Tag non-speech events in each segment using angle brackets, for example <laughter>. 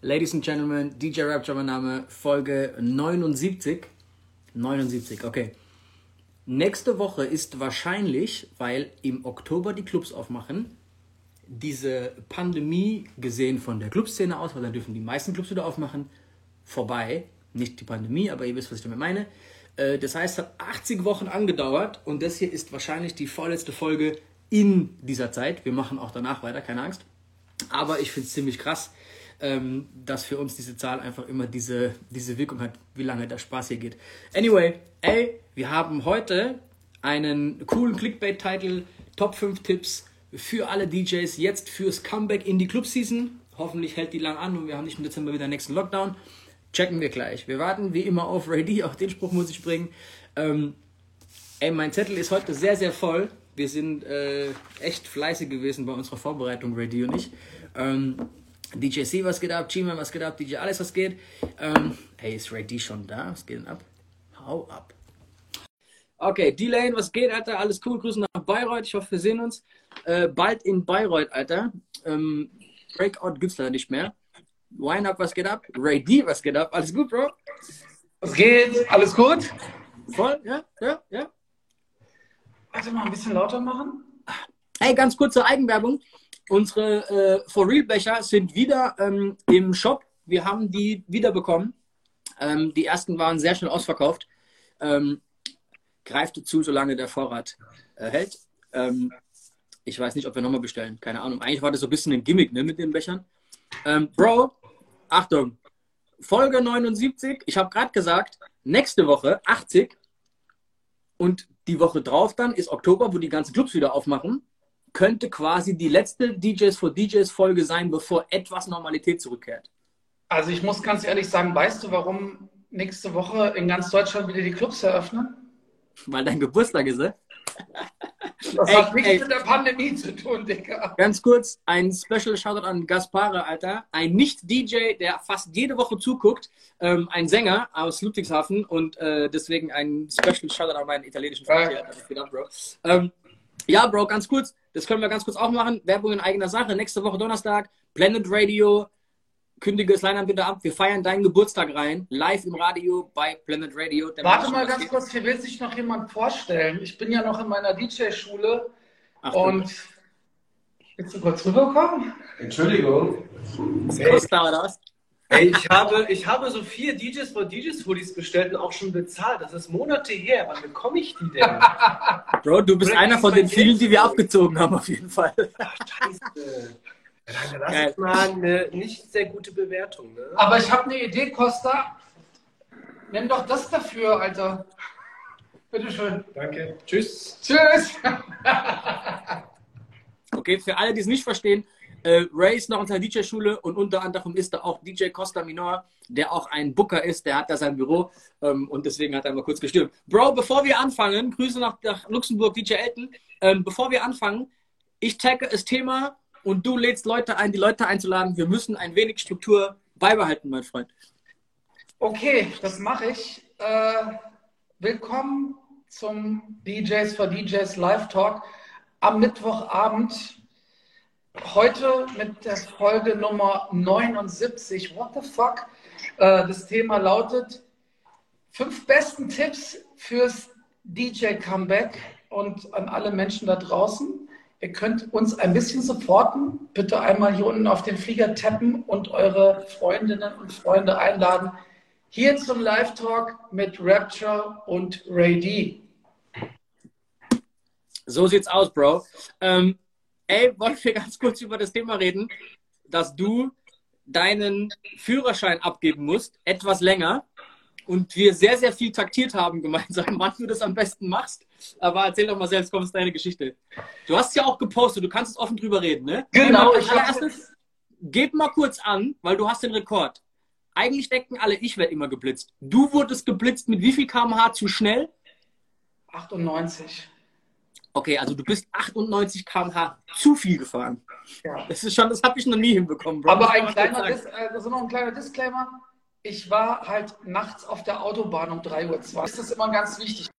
Ladies and Gentlemen, DJ Rapture, mein Name, Folge 79. 79, okay. Nächste Woche ist wahrscheinlich, weil im Oktober die Clubs aufmachen, diese Pandemie gesehen von der Clubszene aus, weil dann dürfen die meisten Clubs wieder aufmachen, vorbei. Nicht die Pandemie, aber ihr wisst, was ich damit meine. Äh, Das heißt, es hat 80 Wochen angedauert und das hier ist wahrscheinlich die vorletzte Folge in dieser Zeit. Wir machen auch danach weiter, keine Angst. Aber ich finde es ziemlich krass, ähm, dass für uns diese Zahl einfach immer diese, diese Wirkung hat, wie lange der Spaß hier geht. Anyway, ey, wir haben heute einen coolen Clickbait-Titel, Top 5 Tipps für alle DJs jetzt fürs Comeback in die Club-Season. Hoffentlich hält die lang an und wir haben nicht im Dezember wieder den nächsten Lockdown. Checken wir gleich. Wir warten wie immer auf Ready, auch den Spruch muss ich bringen. Ähm, ey, mein Zettel ist heute sehr, sehr voll. Wir sind äh, echt fleißig gewesen bei unserer Vorbereitung, Ready und ich. Ähm, DJ C, was geht ab? G-Man, was geht ab? DJ Alles, was geht? Ähm, ey, ist Ready schon da? Was geht denn ab? Hau ab. Okay, D-Lane, was geht, Alter? Alles cool. Grüße nach Bayreuth. Ich hoffe, wir sehen uns äh, bald in Bayreuth, Alter. Ähm, Breakout gibt's leider nicht mehr. Wine Up, was geht ab? Ray D, was geht ab? Alles gut, Bro? Was geht? Alles gut? Voll? Ja, ja, ja. Warte mal, ein bisschen lauter machen. Hey, ganz kurze Eigenwerbung. Unsere äh, For Real Becher sind wieder ähm, im Shop. Wir haben die wiederbekommen. Ähm, die ersten waren sehr schnell ausverkauft. Ähm, greift zu, solange der Vorrat äh, hält. Ähm, ich weiß nicht, ob wir nochmal bestellen. Keine Ahnung. Eigentlich war das so ein bisschen ein Gimmick ne, mit den Bechern. Ähm, Bro, Achtung. Folge 79. Ich habe gerade gesagt, nächste Woche 80. Und die Woche drauf dann ist Oktober, wo die ganzen Clubs wieder aufmachen. Könnte quasi die letzte DJs for DJs Folge sein, bevor etwas Normalität zurückkehrt. Also ich muss ganz ehrlich sagen, weißt du, warum nächste Woche in ganz Deutschland wieder die Clubs eröffnen? Weil dein Geburtstag ist, ne? Das Ey, hat nichts ey. mit der Pandemie zu tun, Digga. Ganz kurz, ein Special Shoutout an Gaspare, Alter. Ein Nicht-DJ, der fast jede Woche zuguckt. Ähm, ein Sänger aus Ludwigshafen und äh, deswegen ein Special Shoutout an meinen italienischen Freund hier. Alter. Vielen Dank, Bro. Ähm, ja, Bro, ganz kurz. Das können wir ganz kurz auch machen. Werbung in eigener Sache. Nächste Woche Donnerstag. Blended Radio. Kündige das Line bitte ab. Wir feiern deinen Geburtstag rein. Live im Radio bei Blended Radio. Der Warte mal ganz geht. kurz, hier will sich noch jemand vorstellen. Ich bin ja noch in meiner DJ-Schule und willst du kurz rüberkommen? Entschuldigung. Costa oder was? Ey, ich habe, ich habe so vier DJs von DJs Hoodies bestellt und auch schon bezahlt. Das ist Monate her. Wann bekomme ich die denn? Bro, du bist Oder einer ist von den vielen, Geld die wir abgezogen haben, auf jeden Fall. Ach, scheiße. Lass Geil. ich mal eine nicht sehr gute Bewertung. Ne? Aber ich habe eine Idee, Costa. Nimm doch das dafür, Alter. Bitteschön. Danke. Tschüss. Tschüss. Okay, für alle, die es nicht verstehen, äh, Ray ist noch in seiner DJ-Schule und unter anderem ist da auch DJ Costa Minor, der auch ein Booker ist, der hat da sein Büro ähm, und deswegen hat er mal kurz gestürmt. Bro, bevor wir anfangen, Grüße nach, nach Luxemburg, DJ Elton, ähm, bevor wir anfangen, ich tagge das Thema und du lädst Leute ein, die Leute einzuladen. Wir müssen ein wenig Struktur beibehalten, mein Freund. Okay, das mache ich. Äh, willkommen zum DJs for DJs Live Talk am Mittwochabend. Heute mit der Folge Nummer 79. What the fuck? Äh, das Thema lautet fünf besten Tipps fürs DJ Comeback und an alle Menschen da draußen. Ihr könnt uns ein bisschen supporten. Bitte einmal hier unten auf den Flieger tappen und eure Freundinnen und Freunde einladen. Hier zum Live-Talk mit Rapture und Ray D. So sieht's aus, Bro. Ähm, ey, wollen wir ganz kurz über das Thema reden, dass du deinen Führerschein abgeben musst, etwas länger, und wir sehr, sehr viel taktiert haben gemeinsam, <laughs> wann du das am besten machst. Aber erzähl doch mal selbst, komm, ist deine Geschichte. Du hast ja auch gepostet, du kannst es offen drüber reden, ne? Genau, Als ich allererstes, gib mal kurz an, weil du hast den Rekord. Eigentlich denken alle, ich werde immer geblitzt. Du wurdest geblitzt mit wie viel kmh zu schnell? 98. Okay, also du bist 98 km/h zu viel gefahren. Ja. Das ist schon, das habe ich noch nie hinbekommen, Bro. Aber ein kleiner, Dis also noch ein kleiner Disclaimer. Ich war halt nachts auf der Autobahn um 3.20 Uhr. Das ist immer ganz wichtig.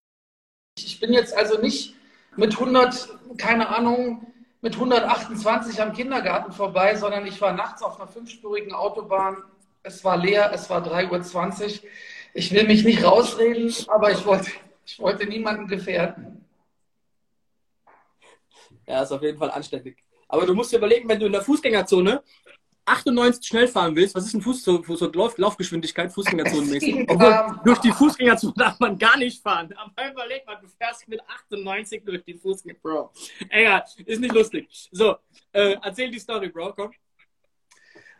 Ich bin jetzt also nicht mit 100, keine Ahnung, mit 128 am Kindergarten vorbei, sondern ich war nachts auf einer fünfspurigen Autobahn. Es war leer, es war 3.20 Uhr. Ich will mich nicht rausreden, aber ich wollte, ich wollte niemanden gefährden. Ja, ist auf jeden Fall anständig. Aber du musst dir überlegen, wenn du in der Fußgängerzone 98 schnell fahren willst, was ist ein Fuß, so, so Lauf, Laufgeschwindigkeit, Fußgängerzonenmäßig? <laughs> Obwohl, durch die Fußgängerzone darf man gar nicht fahren. Aber überleg mal, du fährst mit 98 durch die Fußgängerzone, Bro. Egal, ist nicht lustig. So, äh, erzähl die Story, Bro, komm.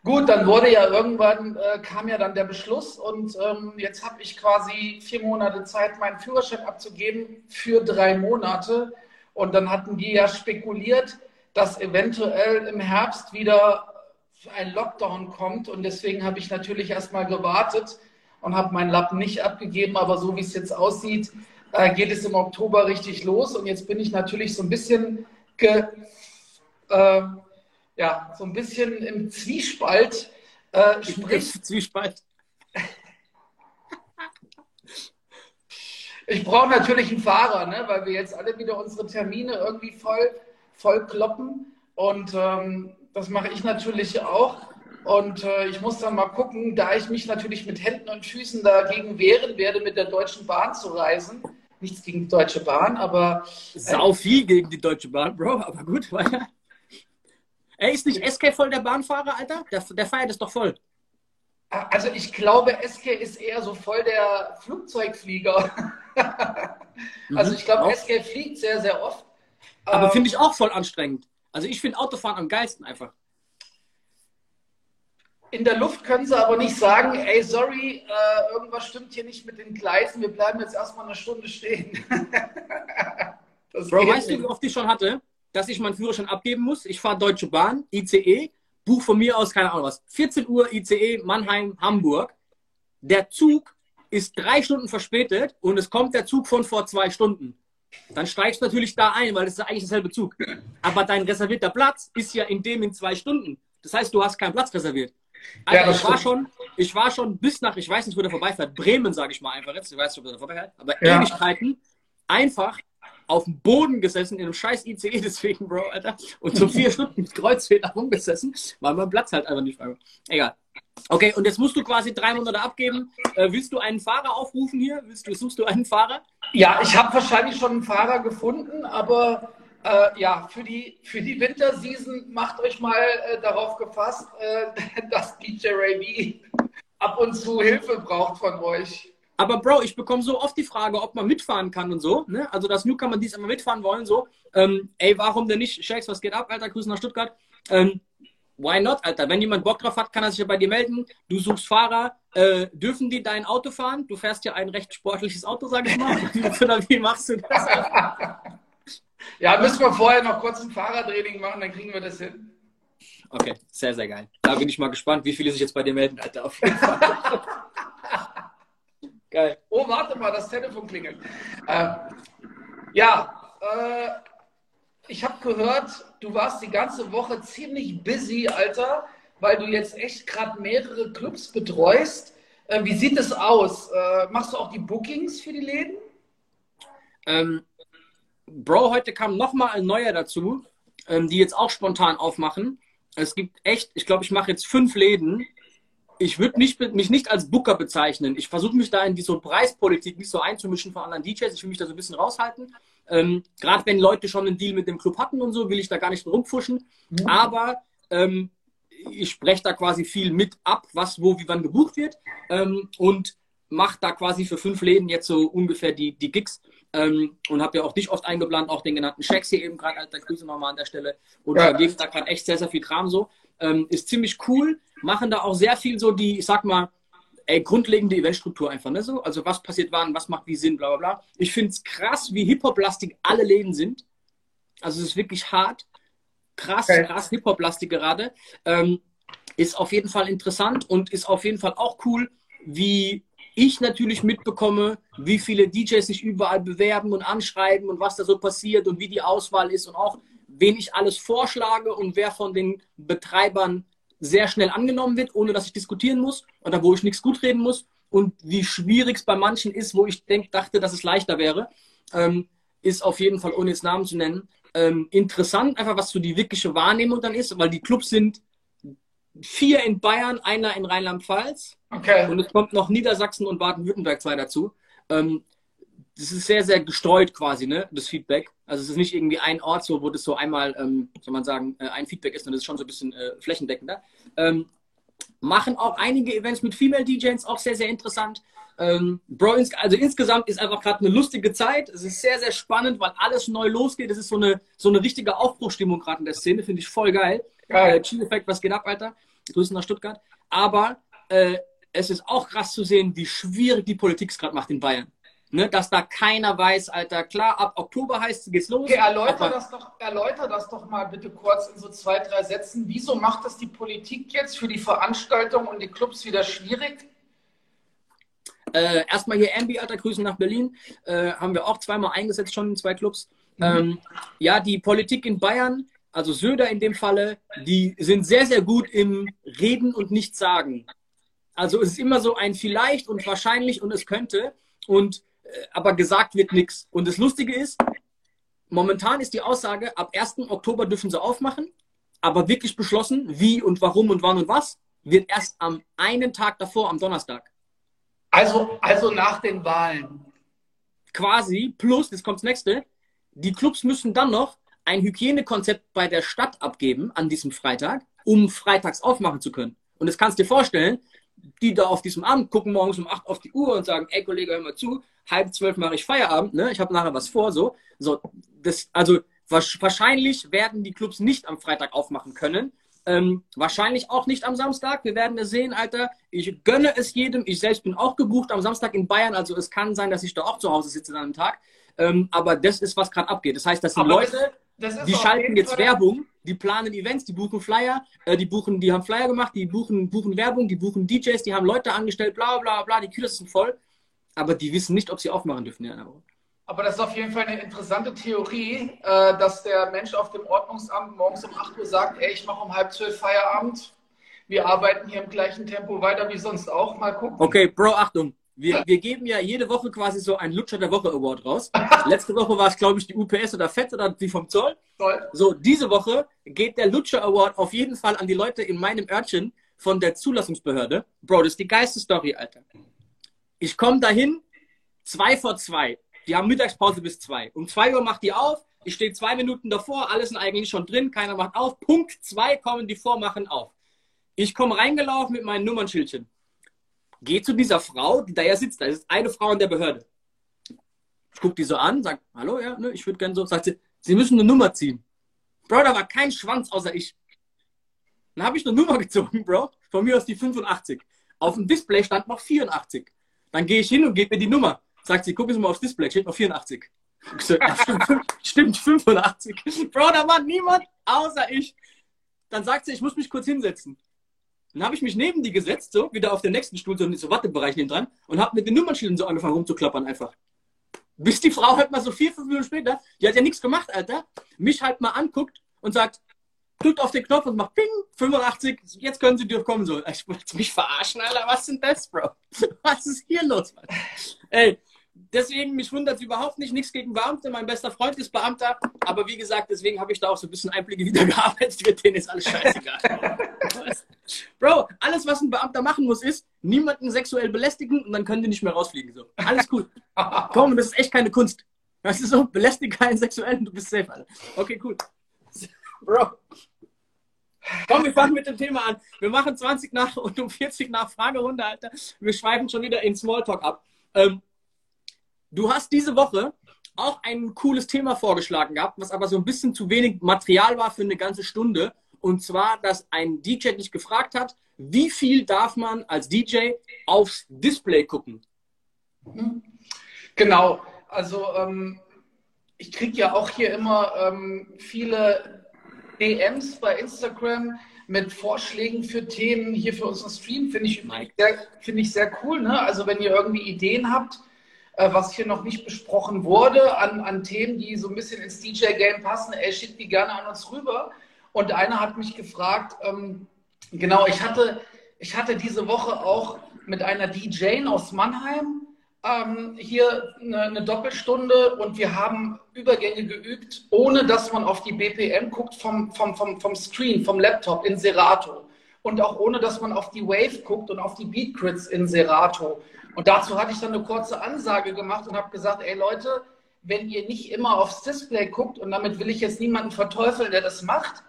Gut, dann wurde ja irgendwann, äh, kam ja dann der Beschluss und ähm, jetzt habe ich quasi vier Monate Zeit, meinen Führerschein abzugeben für drei Monate. Und dann hatten die ja spekuliert, dass eventuell im Herbst wieder ein Lockdown kommt. Und deswegen habe ich natürlich erstmal gewartet und habe meinen Lappen nicht abgegeben. Aber so wie es jetzt aussieht, äh, geht es im Oktober richtig los. Und jetzt bin ich natürlich so ein bisschen, ge, äh, ja, so ein bisschen im Zwiespalt. Äh, sprich, Zwiespalt. Ich brauche natürlich einen Fahrer, ne, weil wir jetzt alle wieder unsere Termine irgendwie voll, voll kloppen. Und ähm, das mache ich natürlich auch. Und äh, ich muss dann mal gucken, da ich mich natürlich mit Händen und Füßen dagegen wehren werde, mit der Deutschen Bahn zu reisen. Nichts gegen die Deutsche Bahn, aber. Äh, Sau viel gegen die Deutsche Bahn, Bro, aber gut, <laughs> weiter. Ey, ist nicht SK voll der Bahnfahrer, Alter? Der, der feiert es doch voll. Also ich glaube, SK ist eher so voll der Flugzeugflieger. <laughs> also ich glaube, SK fliegt sehr, sehr oft. Aber ähm, finde ich auch voll anstrengend. Also ich finde Autofahren am geilsten einfach. In der Luft können sie aber nicht sagen, ey, sorry, äh, irgendwas stimmt hier nicht mit den Gleisen, wir bleiben jetzt erstmal eine Stunde stehen. <laughs> Bro, weißt nicht. du, wie oft ich schon hatte, dass ich meinen Führerschein abgeben muss? Ich fahre Deutsche Bahn, ICE, buch von mir aus, keine Ahnung was, 14 Uhr ICE Mannheim, Hamburg. Der Zug ist drei Stunden verspätet und es kommt der Zug von vor zwei Stunden dann steigst du natürlich da ein, weil das ist eigentlich dasselbe Zug. Aber dein reservierter Platz ist ja in dem in zwei Stunden. Das heißt, du hast keinen Platz reserviert. Also ja, ich, war schon, ich war schon bis nach, ich weiß nicht, wo der vorbeifährt, Bremen, sage ich mal einfach jetzt, ich weiß nicht, ob der vorbeifährt, aber ja. Ewigkeiten einfach auf dem Boden gesessen in einem scheiß ICE <laughs> deswegen, Bro, Alter, und so vier Stunden mit Kreuzfeder rumgesessen, weil mein Platz halt einfach nicht war. Egal. Okay, und jetzt musst du quasi drei Monate abgeben. Äh, willst du einen Fahrer aufrufen hier? Willst du, suchst du einen Fahrer? Ja, ich habe wahrscheinlich schon einen Fahrer gefunden, aber äh, ja, für die, für die Winterseason macht euch mal äh, darauf gefasst, äh, <laughs> dass DJ Ray B ab und zu Hilfe braucht von euch. Aber Bro, ich bekomme so oft die Frage, ob man mitfahren kann und so. Ne? Also, dass Newcomer dies immer mitfahren wollen, so. Ähm, ey, warum denn nicht? Shakes, was geht ab, Alter? Grüße nach Stuttgart. Ähm, why not, Alter? Wenn jemand Bock drauf hat, kann er sich ja bei dir melden. Du suchst Fahrer. Äh, dürfen die dein Auto fahren? Du fährst ja ein recht sportliches Auto, sag ich mal. <laughs> Oder wie machst du das? <laughs> ja, müssen wir vorher noch kurz ein Fahrertraining machen, dann kriegen wir das hin. Okay, sehr, sehr geil. Da bin ich mal gespannt, wie viele sich jetzt bei dir melden, Alter. Auf jeden Fall. <laughs> geil. Oh, warte mal, das Telefon klingelt. Äh, ja, äh, ich habe gehört, du warst die ganze Woche ziemlich busy, Alter, weil du jetzt echt gerade mehrere Clubs betreust. Äh, wie sieht es aus? Äh, machst du auch die Bookings für die Läden? Ähm, Bro, heute kam nochmal ein neuer dazu, ähm, die jetzt auch spontan aufmachen. Es gibt echt, ich glaube, ich mache jetzt fünf Läden. Ich würde mich nicht als Booker bezeichnen. Ich versuche mich da in diese Preispolitik nicht so einzumischen von anderen DJs. Ich will mich da so ein bisschen raushalten. Ähm, Gerade wenn Leute schon einen Deal mit dem Club hatten und so, will ich da gar nicht rumfuschen. Mhm. Aber ähm, ich spreche da quasi viel mit ab, was, wo, wie, wann gebucht wird. Ähm, und mache da quasi für fünf Läden jetzt so ungefähr die, die Gigs. Ähm, und habe ja auch dich oft eingeplant, auch den genannten Shacks hier eben gerade, alter Grüße nochmal an der Stelle. Und ja. vergeben da gerade echt sehr, sehr viel Kram so. Ähm, ist ziemlich cool. Machen da auch sehr viel so die, ich sag mal, ey, grundlegende Eventstruktur einfach, ne? So, also was passiert wann, was macht wie Sinn, bla bla bla. Ich finde es krass, wie Hip-Hop-lastig alle Läden sind. Also es ist wirklich hart. Krass, okay. krass Hip-Hop-lastig gerade. Ähm, ist auf jeden Fall interessant und ist auf jeden Fall auch cool, wie ich natürlich mitbekomme, wie viele DJs sich überall bewerben und anschreiben und was da so passiert und wie die Auswahl ist und auch wen ich alles vorschlage und wer von den Betreibern sehr schnell angenommen wird, ohne dass ich diskutieren muss oder wo ich nichts gut reden muss und wie schwierig es bei manchen ist, wo ich denk, dachte, dass es leichter wäre, ähm, ist auf jeden Fall, ohne jetzt Namen zu nennen, ähm, interessant, einfach was so die wirkliche Wahrnehmung dann ist, weil die Clubs sind vier in Bayern, einer in Rheinland-Pfalz. Okay. Und es kommt noch Niedersachsen und Baden-Württemberg zwei dazu. Ähm, das ist sehr, sehr gestreut quasi, ne, das Feedback. Also es ist nicht irgendwie ein Ort, so, wo das so einmal, ähm, soll man sagen, äh, ein Feedback ist, sondern das ist schon so ein bisschen äh, flächendeckender. Ähm, machen auch einige Events mit Female DJs, auch sehr, sehr interessant. Ähm, Bro, also insgesamt ist einfach gerade eine lustige Zeit. Es ist sehr, sehr spannend, weil alles neu losgeht. Es ist so eine, so eine richtige Aufbruchstimmung gerade in der Szene, finde ich voll geil. Geil. Äh, Chill Effect, was geht ab, Alter? Grüßen nach Stuttgart. Aber äh, es ist auch krass zu sehen, wie schwierig die Politik es gerade macht in Bayern. Ne, dass da keiner weiß, Alter, klar, ab Oktober heißt es, geht's los. Okay, erläuter das, doch, erläuter das doch mal bitte kurz in so zwei, drei Sätzen. Wieso macht das die Politik jetzt für die Veranstaltung und die Clubs wieder schwierig? Äh, erstmal hier Ambi, Alter, Grüßen nach Berlin. Äh, haben wir auch zweimal eingesetzt schon in zwei Clubs. Ähm, ja, die Politik in Bayern, also Söder in dem Falle, die sind sehr, sehr gut im Reden und nicht sagen. Also es ist immer so ein vielleicht und wahrscheinlich und es könnte und aber gesagt wird nichts. Und das Lustige ist, momentan ist die Aussage, ab 1. Oktober dürfen sie aufmachen, aber wirklich beschlossen, wie und warum und wann und was, wird erst am einen Tag davor, am Donnerstag. Also, also nach den Wahlen. quasi, plus, jetzt kommt das nächste, die Clubs müssen dann noch ein Hygienekonzept bei der Stadt abgeben an diesem Freitag, um freitags aufmachen zu können. Und das kannst du dir vorstellen, die da auf diesem Abend gucken morgens um 8 auf die Uhr und sagen, ey Kollege, hör mal zu, halb zwölf mache ich Feierabend, ne? ich habe nachher was vor, so. so das, also wahrscheinlich werden die Clubs nicht am Freitag aufmachen können. Ähm, wahrscheinlich auch nicht am Samstag. Wir werden es sehen, Alter. Ich gönne es jedem. Ich selbst bin auch gebucht am Samstag in Bayern. Also es kann sein, dass ich da auch zu Hause sitze an einem Tag. Ähm, aber das ist, was gerade abgeht. Das heißt, das sind Aber Leute, die schalten jetzt Fall- Werbung, die planen Events, die buchen Flyer, äh, die buchen, die haben Flyer gemacht, die buchen, buchen Werbung, die buchen DJs, die haben Leute angestellt, bla bla bla, die Kühlers sind voll. Aber die wissen nicht, ob sie aufmachen dürfen in einer Woche. Aber das ist auf jeden Fall eine interessante Theorie, äh, dass der Mensch auf dem Ordnungsamt morgens um 8 Uhr sagt, ey, ich mache um halb zwölf Feierabend. Wir arbeiten hier im gleichen Tempo weiter wie sonst auch. Mal gucken. Okay, Bro, Achtung. Wir, wir geben ja jede Woche quasi so einen Lutscher der Woche Award raus. <laughs> Letzte Woche war es, glaube ich, die UPS oder FED oder die vom Zoll. Toll. So, diese Woche geht der Lutscher Award auf jeden Fall an die Leute in meinem Örtchen von der Zulassungsbehörde. Bro, das ist die geilste Story, Alter. Ich komme dahin, zwei vor zwei. Die haben Mittagspause bis zwei. Um zwei Uhr macht die auf. Ich stehe zwei Minuten davor, alles sind eigentlich schon drin, keiner macht auf. Punkt zwei kommen die vor, machen auf. Ich komme reingelaufen mit meinem Nummernschildchen. Geh zu dieser Frau, die da ja sitzt. Da ist eine Frau in der Behörde. Ich gucke die so an, sag, hallo, ja, ne, ich würde gerne so. Sagt sie, Sie müssen eine Nummer ziehen. Bro, da war kein Schwanz außer ich. Dann habe ich eine Nummer <laughs> gezogen, Bro. Von mir aus die 85. Auf dem Display stand noch 84. Dann gehe ich hin und gebe mir die Nummer. Sagt sie, gucken Sie mal aufs Display, steht noch 84. Ich so, ja, stimmt, 85. <laughs> Bro, da war niemand außer ich. Dann sagt sie, ich muss mich kurz hinsetzen. Dann habe ich mich neben die gesetzt, so, wieder auf den nächsten Stuhl, so in so Wattebereich neben dran, und habe mit den Nummernschildern so angefangen rumzuklappern einfach. Bis die Frau halt mal so vier, fünf Minuten später, die hat ja nichts gemacht, Alter, mich halt mal anguckt und sagt, drückt auf den Knopf und macht Ping, 85, jetzt können Sie durchkommen. So, ich wollte mich verarschen, Alter, was sind das, Bro? <laughs> Was ist hier los, Mann? Ey, deswegen, mich wundert es überhaupt nicht, nichts gegen Beamte, mein bester Freund ist Beamter, aber wie gesagt, deswegen habe ich da auch so ein bisschen Einblicke wieder <laughs> gearbeitet, denen ist alles scheißegal. <laughs> Bro, alles, was ein Beamter machen muss, ist, niemanden sexuell belästigen und dann können die nicht mehr rausfliegen. So. Alles cool. <laughs> Komm, das ist echt keine Kunst. Das ist so, belästige keinen sexuell und du bist safe, Alter. Okay, cool. Bro. Komm, wir fangen mit dem Thema an. Wir machen 20 nach und um 40 nach Fragerunde, Alter. Wir schweifen schon wieder in Smalltalk ab. Ähm, du hast diese Woche auch ein cooles Thema vorgeschlagen gehabt, was aber so ein bisschen zu wenig Material war für eine ganze Stunde. Und zwar, dass ein DJ dich gefragt hat, wie viel darf man als DJ aufs Display gucken? Genau, also ähm, ich kriege ja auch hier immer ähm, viele DMs bei Instagram mit Vorschlägen für Themen hier für unseren Stream. Finde ich, sehr, finde ich sehr cool. Ne? Also wenn ihr irgendwie Ideen habt, was hier noch nicht besprochen wurde, an, an Themen, die so ein bisschen ins DJ-Game passen, ey, schickt die gerne an uns rüber. Und einer hat mich gefragt, ähm, genau, ich hatte, ich hatte diese Woche auch mit einer DJ aus Mannheim ähm, hier eine, eine, Doppelstunde und wir haben Übergänge geübt, ohne dass man auf die BPM guckt vom, vom, vom, vom Screen, vom Laptop in Serato. Und auch ohne, dass man auf die Wave guckt und auf die Beatcrits in Serato. Und dazu hatte ich dann eine kurze Ansage gemacht und habe gesagt, ey Leute, wenn ihr nicht immer aufs Display guckt, und damit will ich jetzt niemanden verteufeln, der das macht,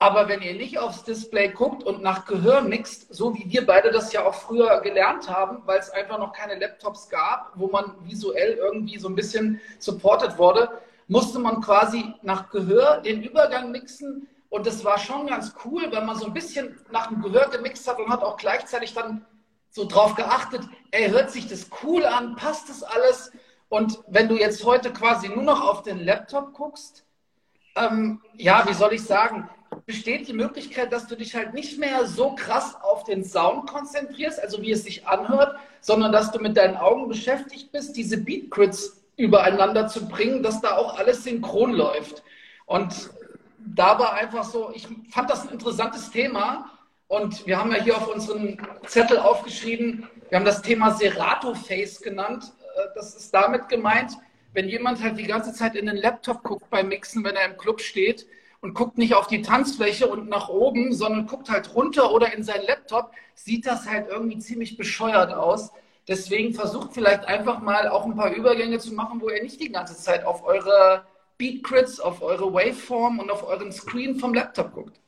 aber wenn ihr nicht aufs Display guckt und nach Gehör mixt, so wie wir beide das ja auch früher gelernt haben, weil es einfach noch keine Laptops gab, wo man visuell irgendwie so ein bisschen supported wurde, musste man quasi nach Gehör den Übergang mixen. Und das war schon ganz cool, weil man so ein bisschen nach dem Gehör gemixt hat und hat auch gleichzeitig dann so drauf geachtet, ey, hört sich das cool an, passt das alles? Und wenn du jetzt heute quasi nur noch auf den Laptop guckst, ähm, ja, wie soll ich sagen, besteht die Möglichkeit, dass du dich halt nicht mehr so krass auf den Sound konzentrierst, also wie es sich anhört, sondern dass du mit deinen Augen beschäftigt bist, diese Beatcrits übereinander zu bringen, dass da auch alles synchron läuft. Und da war einfach so, ich fand das ein interessantes Thema. Und wir haben ja hier auf unseren Zettel aufgeschrieben, wir haben das Thema Serato Face genannt. Äh, das ist damit gemeint, wenn jemand halt die ganze Zeit in den Laptop guckt beim Mixen, wenn er im Club steht und guckt nicht auf die Tanzfläche und nach oben, sondern guckt halt runter oder in seinen Laptop, sieht das halt irgendwie ziemlich bescheuert aus. Deswegen versucht vielleicht einfach mal auch ein paar Übergänge zu machen, wo ihr nicht die ganze Zeit auf eure Beatcrits, auf eure Waveform und auf euren Screen vom Laptop guckt.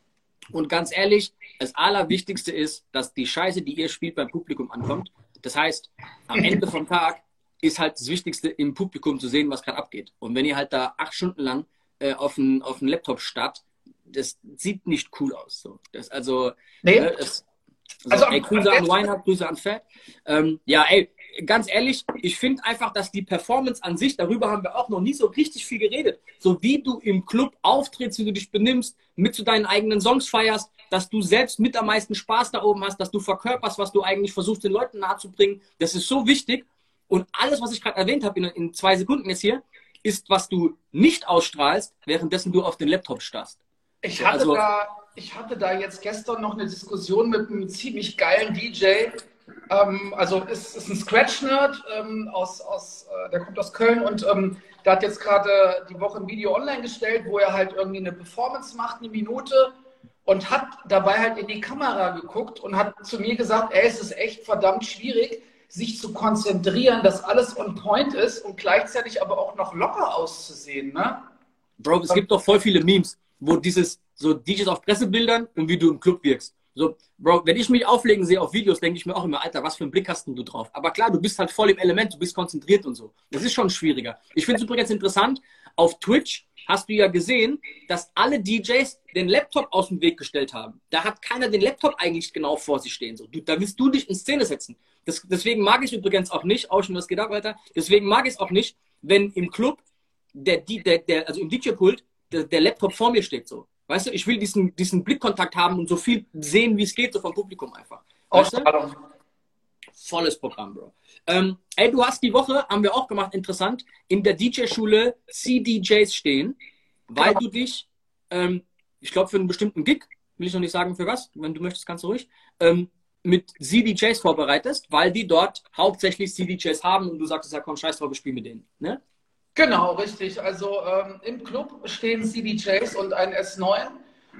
Und ganz ehrlich, das Allerwichtigste ist, dass die Scheiße, die ihr spielt, beim Publikum ankommt. Das heißt, am Ende vom Tag ist halt das Wichtigste, im Publikum zu sehen, was gerade abgeht. Und wenn ihr halt da acht Stunden lang äh, auf dem auf Laptop statt, das sieht nicht cool aus. So. Das, also, nee. äh, das, also, also ey, Grüße an Weinhardt, Grüße an Fat. Ähm, ja, ey, ganz ehrlich, ich finde einfach, dass die Performance an sich, darüber haben wir auch noch nie so richtig viel geredet. So wie du im Club auftrittst, wie du dich benimmst, mit zu deinen eigenen Songs feierst, dass du selbst mit am meisten Spaß da oben hast, dass du verkörperst, was du eigentlich versuchst, den Leuten nahezubringen. Das ist so wichtig. Und alles, was ich gerade erwähnt habe in, in zwei Sekunden jetzt hier, ist, was du nicht ausstrahlst, währenddessen du auf den Laptop starrst. Ich hatte, also, da, ich hatte da jetzt gestern noch eine Diskussion mit einem ziemlich geilen DJ. Ähm, also ist, ist ein Scratch-Nerd ähm, aus, aus äh, der kommt aus Köln und ähm, der hat jetzt gerade die Woche ein Video online gestellt, wo er halt irgendwie eine Performance macht, eine Minute und hat dabei halt in die Kamera geguckt und hat zu mir gesagt, ey, es ist echt verdammt schwierig, sich zu konzentrieren, dass alles on point ist und gleichzeitig aber auch noch locker auszusehen, ne? Bro, es gibt doch voll viele Memes, wo dieses, so DJs auf Pressebildern und wie du im Club wirkst. So, Bro, wenn ich mich auflegen sehe auf Videos, denke ich mir auch immer, Alter, was für einen Blick hast du drauf? Aber klar, du bist halt voll im Element, du bist konzentriert und so. Das ist schon schwieriger. Ich finde es übrigens interessant, auf Twitch hast du ja gesehen, dass alle DJs den Laptop aus dem Weg gestellt haben. Da hat keiner den Laptop eigentlich genau vor sich stehen. So. Du, da willst du dich in Szene setzen. Das, deswegen mag ich übrigens auch nicht, auch schon was ab, weiter. Deswegen mag ich es auch nicht, wenn im Club der, der, der also im DJ-Pult der, der, Laptop vor mir steht so. Weißt du, ich will diesen, diesen Blickkontakt haben und so viel sehen, wie es geht, so vom Publikum einfach. Weißt du? Volles Programm, Bro. Ähm, ey, du hast die Woche, haben wir auch gemacht, interessant, in der DJ-Schule CDJs stehen, weil genau. du dich, ähm, ich glaube, für einen bestimmten Gig, will ich noch nicht sagen für was, wenn du möchtest, kannst du ruhig, ähm, mit CDJs vorbereitest, weil die dort hauptsächlich CDJs haben und du sagst, ja komm, scheiß drauf, ich spiele mit denen. Ne? Genau, richtig. Also ähm, im Club stehen CDJs und ein S9.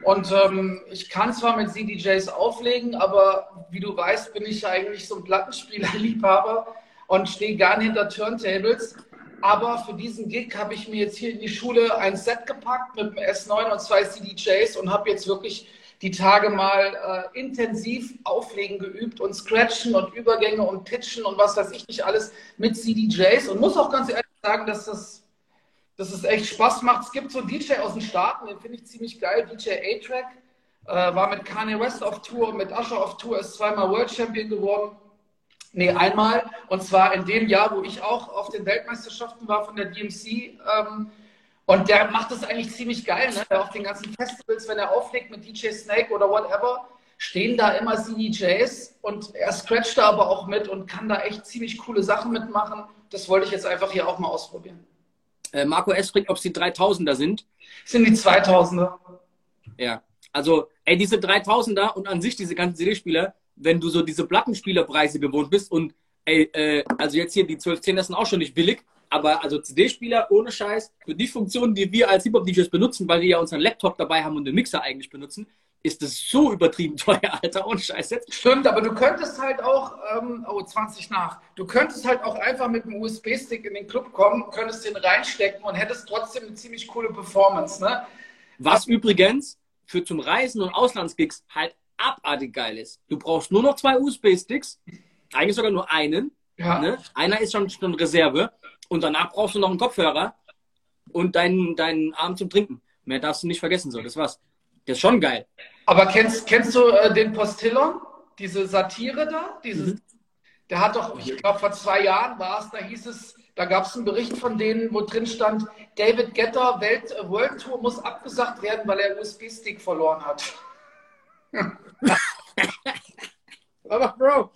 Und ähm, ich kann zwar mit CDJs auflegen, aber wie du weißt, bin ich eigentlich so ein Plattenspielerliebhaber und stehe gern hinter Turntables. Aber für diesen Gig habe ich mir jetzt hier in die Schule ein Set gepackt mit einem S9 und zwei CDJs und habe jetzt wirklich die Tage mal äh, intensiv auflegen geübt und scratchen und Übergänge und pitchen und was weiß ich nicht alles mit CDJs und muss auch ganz ehrlich sagen, dass das, dass es echt Spaß macht. Es gibt so einen DJ aus den Staaten, den finde ich ziemlich geil, DJ A-Track, äh, war mit Kanye West auf Tour, mit Usher auf Tour, ist zweimal World Champion geworden. Nee, einmal. Und zwar in dem Jahr, wo ich auch auf den Weltmeisterschaften war von der DMC. Ähm, und der macht das eigentlich ziemlich geil, ne? Auf den ganzen Festivals, wenn er auflegt mit DJ Snake oder whatever, stehen da immer CDJs und er scratcht da aber auch mit und kann da echt ziemlich coole Sachen mitmachen. Das wollte ich jetzt einfach hier auch mal ausprobieren. Äh, Marco S. fragt, ob es die 3000er sind. sind die 2000er. Ja, also, ey, diese 3000er und an sich diese ganzen CD-Spieler, wenn du so diese Plattenspielerpreise gewohnt bist und ey, äh, also jetzt hier die 1210 das sind auch schon nicht billig, aber also CD-Spieler ohne Scheiß, für die Funktionen, die wir als Hip-Hop-DJs benutzen, weil wir ja unseren Laptop dabei haben und den Mixer eigentlich benutzen, ist das so übertrieben teuer, Alter, ohne Scheiß jetzt. Stimmt, aber du könntest halt auch, ähm, oh, 20 nach, du könntest halt auch einfach mit einem USB-Stick in den Club kommen, könntest den reinstecken und hättest trotzdem eine ziemlich coole Performance, ne? Was übrigens für zum Reisen und Auslandsgigs halt abartig geil ist. Du brauchst nur noch zwei USB-Sticks, eigentlich sogar nur einen. Ja. Ne? Einer ist schon, schon Reserve und danach brauchst du noch einen Kopfhörer und deinen, deinen Arm zum Trinken. Mehr darfst du nicht vergessen, so, das war's. Das ist schon geil. Aber kennst, kennst du äh, den Postillon? Diese Satire da? Dieses, Mhm. Der hat doch, ich glaube, vor zwei Jahren war es, da hieß es, da gab es einen Bericht von denen, wo drin stand, David Getter Welt, äh, World Tour muss abgesagt werden, weil er USB-Stick verloren hat. <laughs> Aber Bro,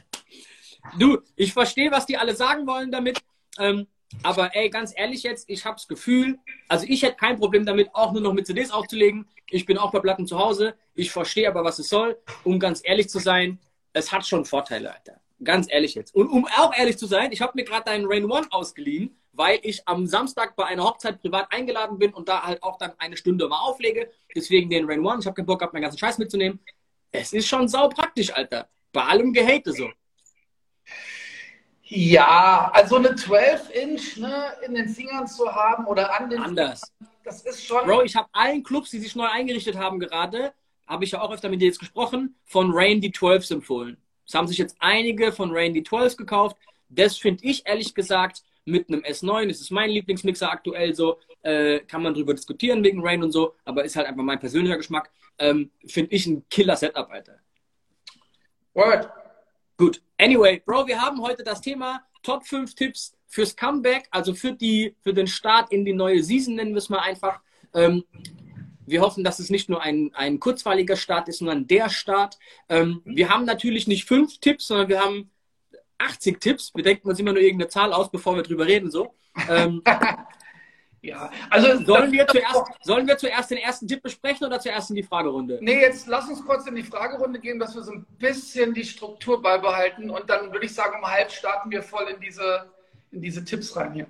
du, ich verstehe, was die alle sagen wollen damit. Ähm, aber ey, ganz ehrlich jetzt, ich hab's Gefühl, also ich hätte kein Problem damit, auch nur noch mit CDs aufzulegen. Ich bin auch bei Platten zu Hause. Ich verstehe aber, was es soll. Um ganz ehrlich zu sein, es hat schon Vorteile, Alter. Ganz ehrlich jetzt. Und um auch ehrlich zu sein, ich habe mir gerade deinen Rain One ausgeliehen, weil ich am Samstag bei einer Hochzeit privat eingeladen bin und da halt auch dann eine Stunde mal auflege. Deswegen den Rain One. Ich habe keinen Bock gehabt, meinen ganzen Scheiß mitzunehmen. Es ist schon sau praktisch, Alter. Bei allem Gehate so. Ja, also eine 12-Inch ne, in den Fingern zu haben oder an den Anders. das ist schon. Bro, ich habe allen Clubs, die sich neu eingerichtet haben gerade, habe ich ja auch öfter mit dir jetzt gesprochen, von Rain die 12s empfohlen. Es haben sich jetzt einige von Rain die 12s gekauft. Das finde ich ehrlich gesagt mit einem S9, das ist mein Lieblingsmixer aktuell so, äh, kann man drüber diskutieren wegen Rain und so, aber ist halt einfach mein persönlicher Geschmack. Ähm, finde ich ein Killer-Setup, Alter. Word. Gut. Anyway, Bro, wir haben heute das Thema Top 5 Tipps fürs Comeback, also für, die, für den Start in die neue Season, nennen wir es mal einfach. Ähm, wir hoffen, dass es nicht nur ein, ein kurzweiliger Start ist, sondern der Start. Ähm, wir haben natürlich nicht fünf Tipps, sondern wir haben 80 Tipps. Wir denken uns immer nur irgendeine Zahl aus, bevor wir drüber reden. So. Ähm, <laughs> Ja, also sollen, wir zuerst, sollen wir zuerst den ersten Tipp besprechen oder zuerst in die Fragerunde? Nee, jetzt lass uns kurz in die Fragerunde gehen, dass wir so ein bisschen die Struktur beibehalten und dann würde ich sagen, um halb starten wir voll in diese, in diese Tipps rein hier.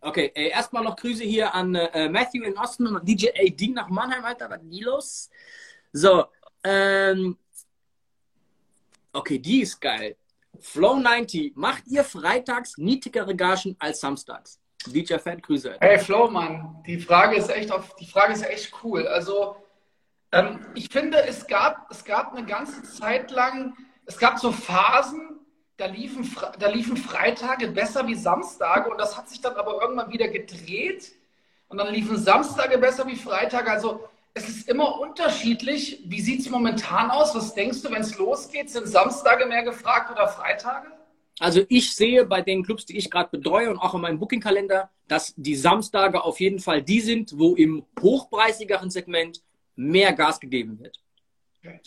Okay, äh, erstmal noch Grüße hier an äh, Matthew in Osten und DJ AD nach Mannheim, Alter. Was ist die los? So, ähm, okay, die ist geil. Flow 90, macht ihr freitags niedrigere Gagen als samstags? DJ Fat, Grüße. Alter. Hey Flo, Mann, die Frage ist echt auf, die Frage ist echt cool. Also ähm, ich finde, es gab, es gab eine ganze Zeit lang, es gab so Phasen, da liefen, da liefen Freitage besser wie Samstage und das hat sich dann aber irgendwann wieder gedreht und dann liefen Samstage besser wie Freitage. Also es ist immer unterschiedlich. Wie sieht es momentan aus? Was denkst du, wenn es losgeht? Sind Samstage mehr gefragt oder Freitage? Also ich sehe bei den Clubs, die ich gerade betreue und auch in meinem Bookingkalender, dass die Samstage auf jeden Fall die sind, wo im hochpreisigeren Segment mehr Gas gegeben wird.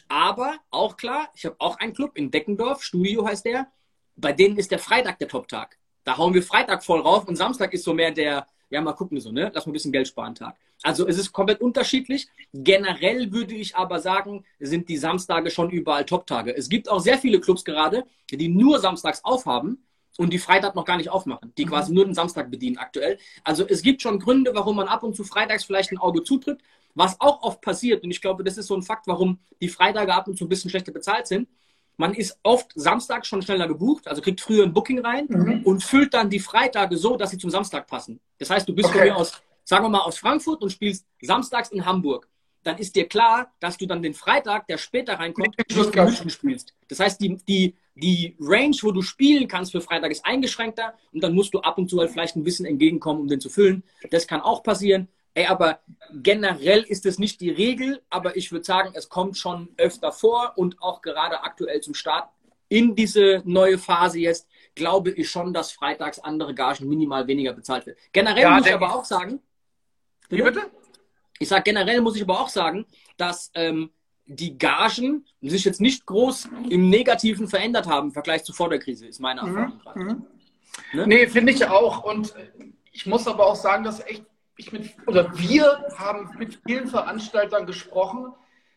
Aber auch klar, ich habe auch einen Club in Deckendorf, Studio heißt der, bei denen ist der Freitag der Top-Tag. Da hauen wir Freitag voll rauf und Samstag ist so mehr der, ja mal gucken so, ne? Lass mal ein bisschen Geld sparen Tag. Also es ist komplett unterschiedlich. Generell würde ich aber sagen, sind die Samstage schon überall Top-Tage. Es gibt auch sehr viele Clubs gerade, die nur samstags aufhaben und die Freitag noch gar nicht aufmachen, die quasi nur den Samstag bedienen aktuell. Also es gibt schon Gründe, warum man ab und zu freitags vielleicht ein Auge zudrückt. Was auch oft passiert, und ich glaube, das ist so ein Fakt, warum die Freitage ab und zu ein bisschen schlechter bezahlt sind. Man ist oft Samstag schon schneller gebucht, also kriegt früher ein Booking rein Mhm. und füllt dann die Freitage so, dass sie zum Samstag passen. Das heißt, du bist von Okay. mir aus, sagen wir mal, aus Frankfurt und spielst samstags in Hamburg. Dann ist dir klar, dass du dann den Freitag, der später reinkommt, Nicht. München spielst. Das heißt, die, die, die Range, wo du spielen kannst für Freitag, ist eingeschränkter und dann musst du ab und zu halt vielleicht ein bisschen entgegenkommen, um den zu füllen. Das kann auch passieren. Ey, aber generell ist es nicht die Regel, aber ich würde sagen, es kommt schon öfter vor und auch gerade aktuell zum Start in diese neue Phase jetzt, glaube ich schon, dass freitags andere Gagen minimal weniger bezahlt wird. Generell Ja, muss ich aber auch sagen, Wie bitte? ich sage generell muss ich aber auch sagen, dass ähm, die Gagen sich jetzt nicht groß im Negativen verändert haben im Vergleich zu vor der Krise, ist meine Erfahrung gerade. Mhm. Ne? Nee, finde ich auch. Und ich muss aber auch sagen, dass echt ich mit, oder wir haben mit vielen Veranstaltern gesprochen,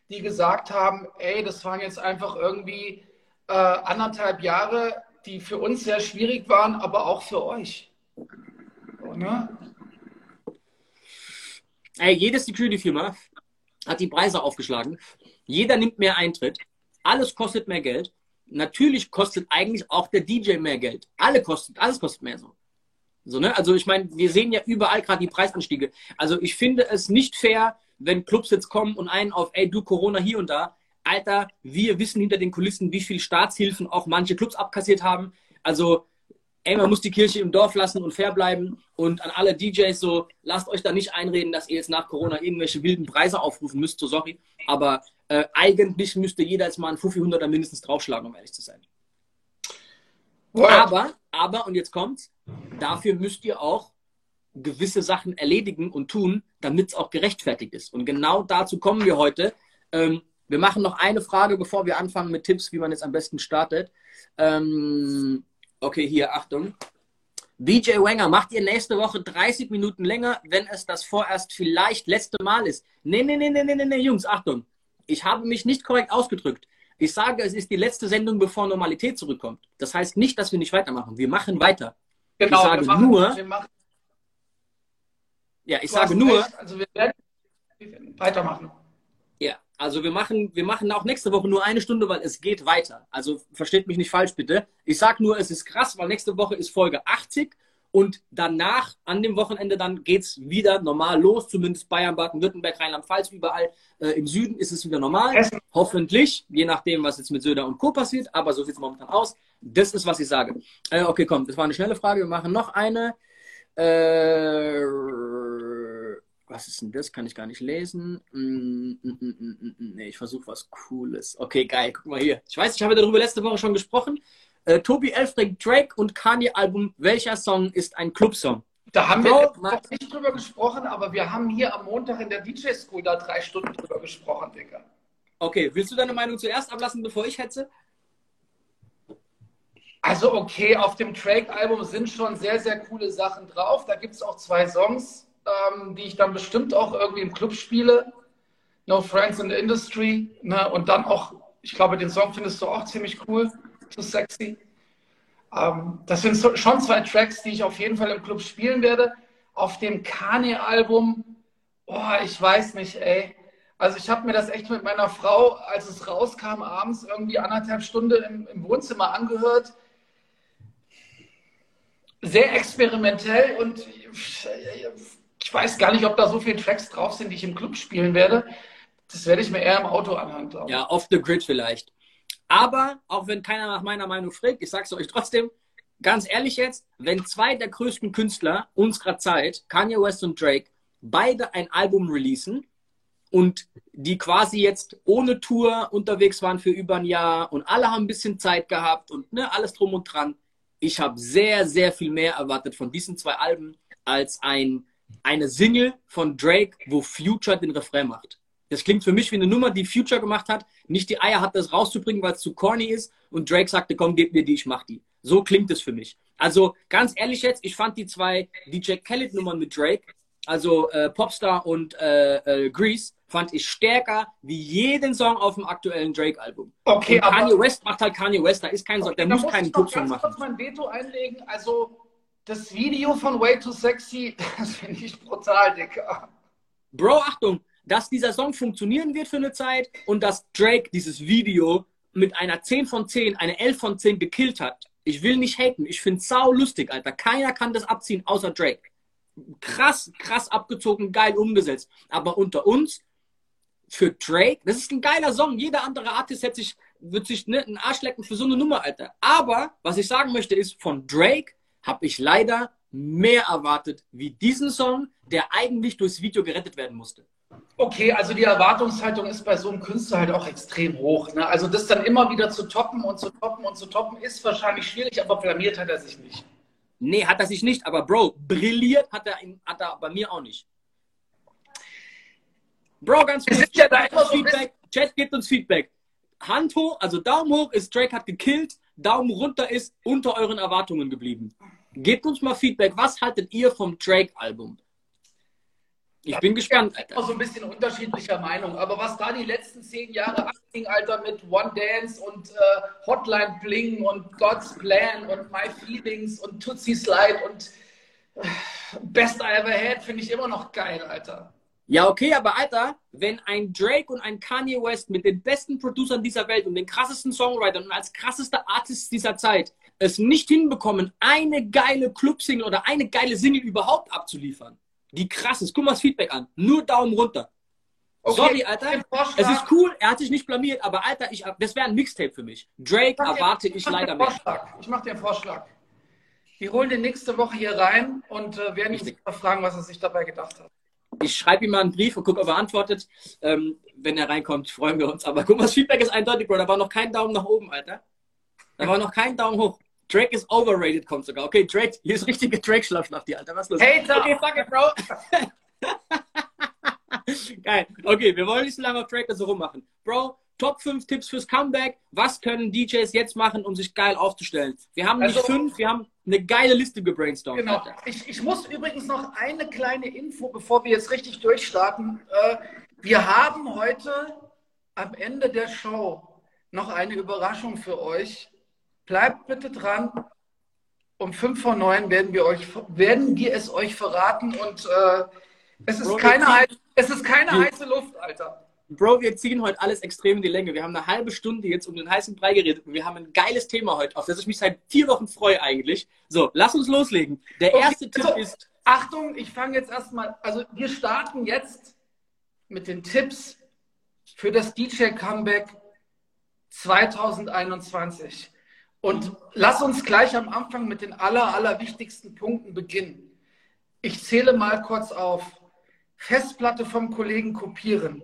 die gesagt haben, ey, das waren jetzt einfach irgendwie äh, anderthalb Jahre, die für uns sehr schwierig waren, aber auch für euch. So, ne? Ey, jede Security-Firma hat die Preise aufgeschlagen. Jeder nimmt mehr Eintritt. Alles kostet mehr Geld. Natürlich kostet eigentlich auch der DJ mehr Geld. Alle kostet, alles kostet mehr so. So, ne? Also ich meine, wir sehen ja überall gerade die Preisanstiege. Also ich finde es nicht fair, wenn Clubs jetzt kommen und einen auf, ey, du Corona hier und da. Alter, wir wissen hinter den Kulissen, wie viel Staatshilfen auch manche Clubs abkassiert haben. Also, ey, man muss die Kirche im Dorf lassen und fair bleiben. Und an alle DJs so, lasst euch da nicht einreden, dass ihr jetzt nach Corona irgendwelche wilden Preise aufrufen müsst, so sorry. Aber äh, eigentlich müsste jeder jetzt mal einen Fuffi 100er mindestens draufschlagen, um ehrlich zu sein. What? Aber, aber, und jetzt kommt's, dafür müsst ihr auch gewisse Sachen erledigen und tun, damit es auch gerechtfertigt ist. Und genau dazu kommen wir heute. Ähm, wir machen noch eine Frage, bevor wir anfangen mit Tipps, wie man jetzt am besten startet. Ähm, okay, hier, Achtung. DJ Wenger, macht ihr nächste Woche 30 Minuten länger, wenn es das vorerst vielleicht letzte Mal ist? Nee, nee, nee, nee, nee, nee, Jungs, Achtung. Ich habe mich nicht korrekt ausgedrückt. Ich sage, es ist die letzte Sendung, bevor Normalität zurückkommt. Das heißt nicht, dass wir nicht weitermachen. Wir machen weiter. Genau, ich sage machen, nur, ja, ich sage nur, recht, also wir werden weitermachen. Ja, also wir machen, wir machen auch nächste Woche nur eine Stunde, weil es geht weiter. Also versteht mich nicht falsch, bitte. Ich sag nur, es ist krass, weil nächste Woche ist Folge 80 und danach, an dem Wochenende, dann geht's wieder normal los, zumindest Bayern, Baden-Württemberg, Rheinland-Pfalz, überall. Äh, Im Süden ist es wieder normal. Hessen. Hoffentlich, je nachdem, was jetzt mit Söder und Co. passiert, aber so sieht es momentan aus. Das ist, was ich sage. Äh, okay, komm, das war eine schnelle Frage. Wir machen noch eine. Äh, was ist denn das? Kann ich gar nicht lesen. Mm, mm, mm, mm, mm, mm. Nee, ich versuche was Cooles. Okay, geil. Guck mal hier. Ich weiß, ich habe darüber letzte Woche schon gesprochen. Äh, Tobi Elfrink, Drake und Kanye Album. Welcher Song ist ein Clubsong? Da haben Bro, wir Woche nicht drüber gesprochen, aber wir haben hier am Montag in der DJ School da drei Stunden drüber gesprochen, Digga. Okay, willst du deine Meinung zuerst ablassen, bevor ich hetze? Also okay, auf dem Drake-Album sind schon sehr, sehr coole Sachen drauf. Da gibt es auch zwei Songs, ähm, die ich dann bestimmt auch irgendwie im Club spiele. No Friends in the Industry. Ne? Und dann auch, ich glaube, den Song findest du auch ziemlich cool. Too sexy. Ähm, das sind so, schon zwei Tracks, die ich auf jeden Fall im Club spielen werde. Auf dem Kanye-Album, boah, ich weiß nicht, ey. Also ich habe mir das echt mit meiner Frau, als es rauskam, abends irgendwie anderthalb Stunden im, im Wohnzimmer angehört. Sehr experimentell und ich weiß gar nicht, ob da so viele Tracks drauf sind, die ich im Club spielen werde. Das werde ich mir eher im Auto anhören, glaube ich. Ja, off the grid vielleicht. Aber, auch wenn keiner nach meiner Meinung fragt, ich sag's euch trotzdem, ganz ehrlich jetzt, wenn zwei der größten Künstler unserer Zeit, Kanye West und Drake, beide ein Album releasen und die quasi jetzt ohne Tour unterwegs waren für über ein Jahr und alle haben ein bisschen Zeit gehabt und ne, alles drum und dran. Ich habe sehr, sehr viel mehr erwartet von diesen zwei Alben als ein, eine Single von Drake, wo Future den Refrain macht. Das klingt für mich wie eine Nummer, die Future gemacht hat, nicht die Eier hat, das rauszubringen, weil es zu corny ist und Drake sagte, komm, gib mir die, ich mach die. So klingt es für mich. Also ganz ehrlich jetzt, ich fand die zwei DJ Khaled Nummern mit Drake, also äh, Popstar und äh, äh, Grease, fand ich stärker wie jeden Song auf dem aktuellen Drake-Album. Okay, und aber- Kanye West macht halt Kanye West, da ist kein Song, der Da muss keinen ich Clubsong ganz machen. kurz mein Veto einlegen. Also das Video von Way Too Sexy, <laughs> das finde ich brutal, Digga. Bro, Achtung, dass dieser Song funktionieren wird für eine Zeit und dass Drake dieses Video mit einer 10 von 10, eine 11 von 10 gekillt hat. Ich will nicht haten. Ich finde sau lustig, Alter. Keiner kann das abziehen, außer Drake. Krass, krass abgezogen, geil umgesetzt. Aber unter uns, für Drake, das ist ein geiler Song. Jeder andere Artist hätte sich, wird sich ne, einen Arsch lecken für so eine Nummer, Alter. Aber, was ich sagen möchte, ist, von Drake habe ich leider mehr erwartet wie diesen Song, der eigentlich durchs Video gerettet werden musste. Okay, also die Erwartungshaltung ist bei so einem Künstler halt auch extrem hoch. Ne? Also das dann immer wieder zu toppen und zu toppen und zu toppen ist wahrscheinlich schwierig, aber blamiert hat er sich nicht. Nee, hat er sich nicht, aber Bro, brilliert hat er, in, hat er bei mir auch nicht. Bro, ganz kurz, ja Chat da gibt so Feedback, Chat gibt uns Feedback. Hand hoch, also Daumen hoch ist Drake hat gekillt, Daumen runter ist unter euren Erwartungen geblieben. Gebt uns mal Feedback, was haltet ihr vom Drake-Album? Ich bin gespannt, Alter. Auch so ein bisschen unterschiedlicher Meinung. Aber was da die letzten zehn Jahre abging, Alter, mit One Dance und äh, Hotline Bling und God's Plan und My Feelings und Tootsie Slide und äh, Best I Ever Had, finde ich immer noch geil, Alter. Ja, okay, aber Alter, wenn ein Drake und ein Kanye West mit den besten Producern dieser Welt und den krassesten Songwritern und als krassester Artist dieser Zeit es nicht hinbekommen, eine geile Club-Single oder eine geile Single überhaupt abzuliefern, die krass ist. Guck mal das Feedback an. Nur Daumen runter. Okay, Sorry, Alter. Es ist cool, er hat sich nicht blamiert, aber Alter, ich, das wäre ein Mixtape für mich. Drake ich erwarte ich, ich leider mehr. Ich mache dir einen Vorschlag. Wir holen den nächste Woche hier rein und äh, werden ihn fragen, was er sich dabei gedacht hat. Ich schreibe ihm mal einen Brief und gucke, ob er antwortet. Ähm, wenn er reinkommt, freuen wir uns. Aber guck mal, das Feedback ist eindeutig, Bro. Da war noch kein Daumen nach oben, Alter. Da war noch kein Daumen hoch. Drake ist overrated, kommt sogar. Okay, Drake, hier ist richtige Drake-Schlaf nach dir, Alter. Was ist los? Hey, okay, fuck it, Bro. <laughs> Geil. Okay, wir wollen nicht so lange auf Drake so rummachen. Bro, Top 5 Tipps fürs Comeback. Was können DJs jetzt machen, um sich geil aufzustellen? Wir haben nicht also, fünf, wir haben eine geile Liste gebrainstormt. Genau. Ich, ich, muss übrigens noch eine kleine Info, bevor wir jetzt richtig durchstarten. Äh, wir haben heute am Ende der Show noch eine Überraschung für euch. Bleibt bitte dran. Um 5 vor 9 werden wir, euch, werden wir es euch verraten und äh, es, ist keine, es ist keine heiße Luft, Alter. Bro, wir ziehen heute alles extrem in die Länge. Wir haben eine halbe Stunde jetzt um den heißen Brei geredet und wir haben ein geiles Thema heute, auf das ich mich seit vier Wochen freue eigentlich. So, lass uns loslegen. Der okay, erste Tipp also, ist. Achtung, ich fange jetzt erstmal. Also, wir starten jetzt mit den Tipps für das DJ-Comeback 2021. Und lass uns gleich am Anfang mit den aller, aller wichtigsten Punkten beginnen. Ich zähle mal kurz auf. Festplatte vom Kollegen kopieren.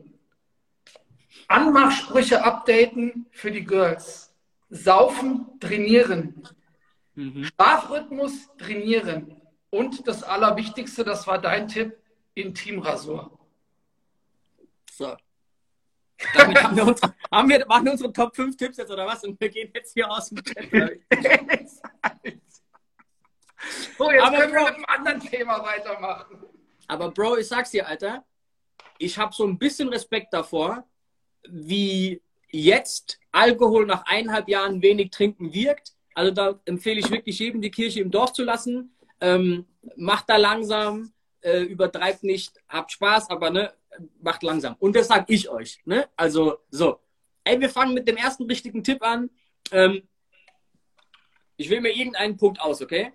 Anmachsprüche updaten für die Girls. Saufen, trainieren. Mhm. Schlafrhythmus, trainieren. Und das Allerwichtigste, das war dein Tipp, Intimrasur. So. Damit haben wir, unsere, haben wir machen unsere Top 5 Tipps jetzt oder was? Und wir gehen jetzt hier aus dem Chat. <laughs> so, jetzt aber können Bro, wir mit einem anderen Thema weitermachen. Aber Bro, ich sag's dir, Alter, ich habe so ein bisschen Respekt davor, wie jetzt Alkohol nach eineinhalb Jahren wenig trinken wirkt. Also da empfehle ich wirklich jedem, die Kirche im Dorf zu lassen. Ähm, macht da langsam, äh, übertreibt nicht, habt Spaß, aber ne, macht langsam. Und das sage ich euch. Ne? Also, so. Ey, wir fangen mit dem ersten richtigen Tipp an. Ähm, ich will mir irgendeinen Punkt aus, okay?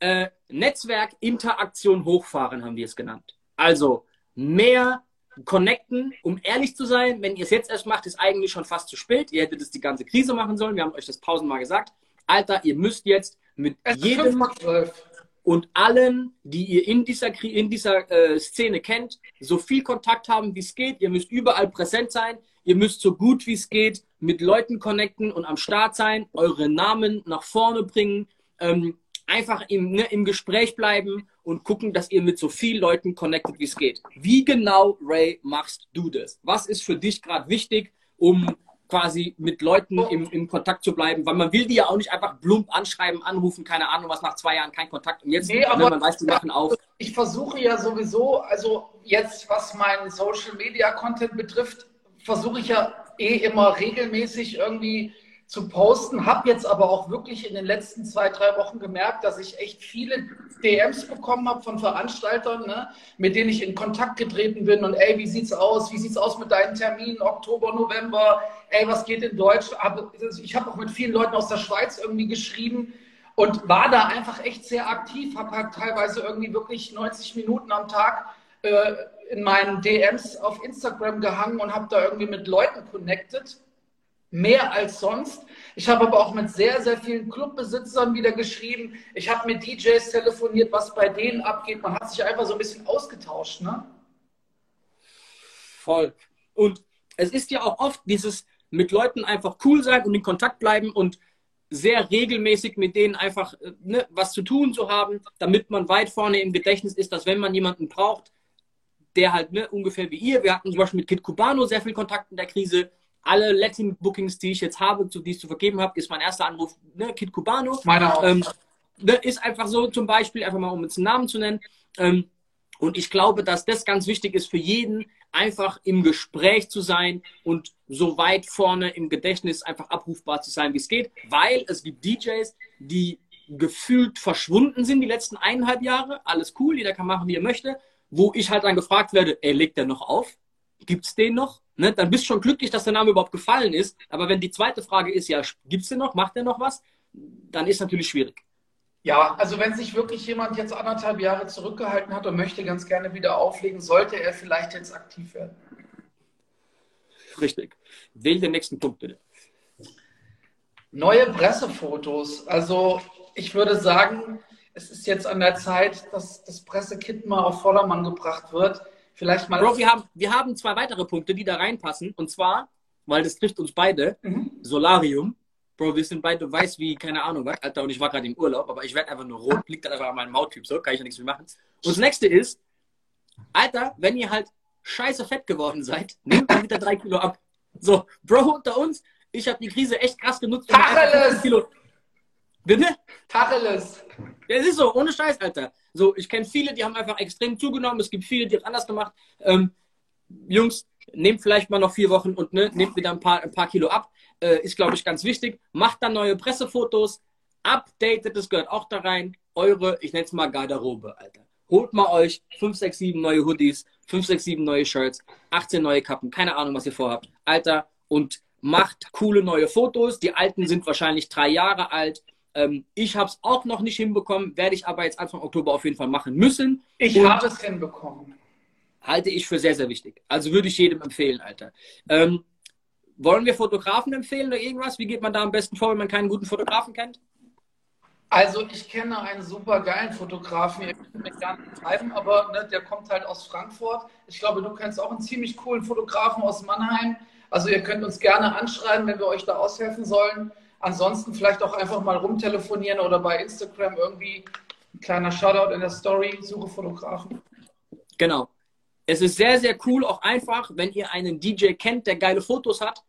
Äh, Netzwerk Interaktion hochfahren haben wir es genannt. Also mehr connecten, um ehrlich zu sein, wenn ihr es jetzt erst macht, ist eigentlich schon fast zu spät. Ihr hättet es die ganze Krise machen sollen. Wir haben euch das tausendmal gesagt. Alter, ihr müsst jetzt mit jedem und allen, die ihr in dieser, in dieser äh, Szene kennt, so viel Kontakt haben, wie es geht. Ihr müsst überall präsent sein. Ihr müsst so gut wie es geht mit Leuten connecten und am Start sein, eure Namen nach vorne bringen, ähm, einfach im, ne, im Gespräch bleiben und gucken, dass ihr mit so vielen Leuten connectet, wie es geht. Wie genau, Ray, machst du das? Was ist für dich gerade wichtig, um quasi mit Leuten im, im Kontakt zu bleiben, weil man will die ja auch nicht einfach plump anschreiben, anrufen, keine Ahnung, was nach zwei Jahren kein Kontakt und jetzt, nee, ne, aber man weiß, die machen auf. Ich versuche ja sowieso, also jetzt, was meinen Social Media Content betrifft, versuche ich ja eh immer regelmäßig irgendwie zu posten. Habe jetzt aber auch wirklich in den letzten zwei, drei Wochen gemerkt, dass ich echt viele DMs bekommen habe von Veranstaltern, ne, mit denen ich in Kontakt getreten bin. Und ey, wie sieht's aus? Wie sieht's aus mit deinen Terminen? Oktober, November? Ey, was geht in Deutsch? Ich habe auch mit vielen Leuten aus der Schweiz irgendwie geschrieben und war da einfach echt sehr aktiv. Habe halt teilweise irgendwie wirklich 90 Minuten am Tag äh, in meinen DMs auf Instagram gehangen und habe da irgendwie mit Leuten connected mehr als sonst. Ich habe aber auch mit sehr, sehr vielen Clubbesitzern wieder geschrieben. Ich habe mit DJs telefoniert, was bei denen abgeht. Man hat sich einfach so ein bisschen ausgetauscht, ne? Voll. Und es ist ja auch oft dieses mit Leuten einfach cool sein und in Kontakt bleiben und sehr regelmäßig mit denen einfach äh, ne, was zu tun zu haben, damit man weit vorne im Gedächtnis ist, dass wenn man jemanden braucht, der halt ne, ungefähr wie ihr, wir hatten zum Beispiel mit Kid Cubano sehr viel Kontakt in der Krise, alle Latin-Bookings, die ich jetzt habe, zu, die ich zu vergeben habe, ist mein erster Anruf, ne, Kid Cubano. Meiner auch. Ähm, ne, ist einfach so, zum Beispiel, einfach mal um jetzt einen Namen zu nennen. Ähm, Und ich glaube, dass das ganz wichtig ist für jeden, einfach im Gespräch zu sein und so weit vorne im Gedächtnis einfach abrufbar zu sein, wie es geht, weil es gibt DJs, die gefühlt verschwunden sind die letzten eineinhalb Jahre. Alles cool, jeder kann machen, wie er möchte. Wo ich halt dann gefragt werde, ey, legt der noch auf? Gibt's den noch? Ne? Dann bist du schon glücklich, dass der Name überhaupt gefallen ist. Aber wenn die zweite Frage ist, ja, gibt's den noch? Macht der noch was? Dann ist natürlich schwierig. Ja, also wenn sich wirklich jemand jetzt anderthalb Jahre zurückgehalten hat und möchte ganz gerne wieder auflegen, sollte er vielleicht jetzt aktiv werden. Richtig. Wähl den nächsten Punkt bitte. Neue Pressefotos. Also ich würde sagen, es ist jetzt an der Zeit, dass das Pressekit mal auf Vordermann gebracht wird. Vielleicht mal. Bro, wir haben, wir haben zwei weitere Punkte, die da reinpassen. Und zwar, weil das trifft uns beide, mhm. Solarium Bro, wir sind beide weiß wie, keine Ahnung, was, Alter, und ich war gerade im Urlaub, aber ich werde einfach nur rot, liegt dann einfach an meinem Hauttyp, so, kann ich ja nichts mehr machen. Und das nächste ist, Alter, wenn ihr halt scheiße fett geworden seid, nehmt mal wieder drei Kilo ab. So, Bro, unter uns, ich habe die Krise echt krass genutzt. Tacheles! Kilo... Bitte? Tacheles! Ja, es ist so, ohne Scheiß, Alter. So, ich kenne viele, die haben einfach extrem zugenommen, es gibt viele, die haben anders gemacht. Ähm, Jungs, nehmt vielleicht mal noch vier Wochen und ne, nehmt wieder ein paar, ein paar Kilo ab äh, ist, glaube ich, ganz wichtig. Macht dann neue Pressefotos, updatet, das gehört auch da rein. Eure, ich nenne es mal Garderobe, Alter. Holt mal euch 5, 6, 7 neue Hoodies, 5, 6, 7 neue Shirts, 18 neue Kappen, keine Ahnung, was ihr vorhabt. Alter, und macht coole neue Fotos. Die alten sind wahrscheinlich drei Jahre alt. Ähm, ich habe es auch noch nicht hinbekommen, werde ich aber jetzt Anfang Oktober auf jeden Fall machen müssen. Ich habe es hinbekommen. Halte ich für sehr, sehr wichtig. Also würde ich jedem empfehlen, Alter. Ähm, wollen wir Fotografen empfehlen oder irgendwas? Wie geht man da am besten vor, wenn man keinen guten Fotografen kennt? Also ich kenne einen super geilen Fotografen, ihr könnt mich gar nicht schreiben, aber ne, der kommt halt aus Frankfurt. Ich glaube, du kennst auch einen ziemlich coolen Fotografen aus Mannheim. Also ihr könnt uns gerne anschreiben, wenn wir euch da aushelfen sollen. Ansonsten vielleicht auch einfach mal rumtelefonieren oder bei Instagram irgendwie ein kleiner Shoutout in der Story, suche Fotografen. Genau. Es ist sehr, sehr cool, auch einfach, wenn ihr einen DJ kennt, der geile Fotos hat,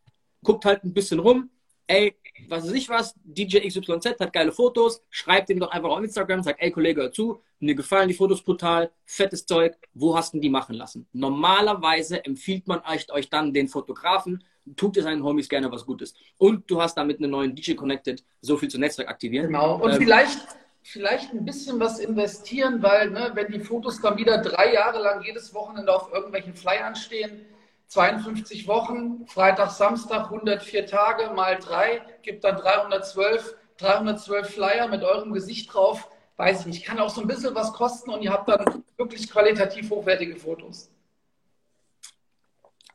guckt halt ein bisschen rum. Ey, was weiß ich was, DJ XYZ hat geile Fotos, schreibt ihm doch einfach auf Instagram, sagt, ey Kollege, hör zu, mir gefallen die Fotos brutal, fettes Zeug, wo hast du die machen lassen? Normalerweise empfiehlt man euch, euch dann den Fotografen, tut ihr seinen Homies gerne was Gutes. Und du hast damit einen neuen DJ connected, so viel zu Netzwerk aktivieren. Genau, und ähm, vielleicht vielleicht ein bisschen was investieren, weil ne, wenn die Fotos dann wieder drei Jahre lang jedes Wochenende auf irgendwelchen Flyern stehen, 52 Wochen, Freitag, Samstag, 104 Tage mal drei, gibt dann 312, 312 Flyer mit eurem Gesicht drauf. Weiß ich nicht, kann auch so ein bisschen was kosten und ihr habt dann wirklich qualitativ hochwertige Fotos.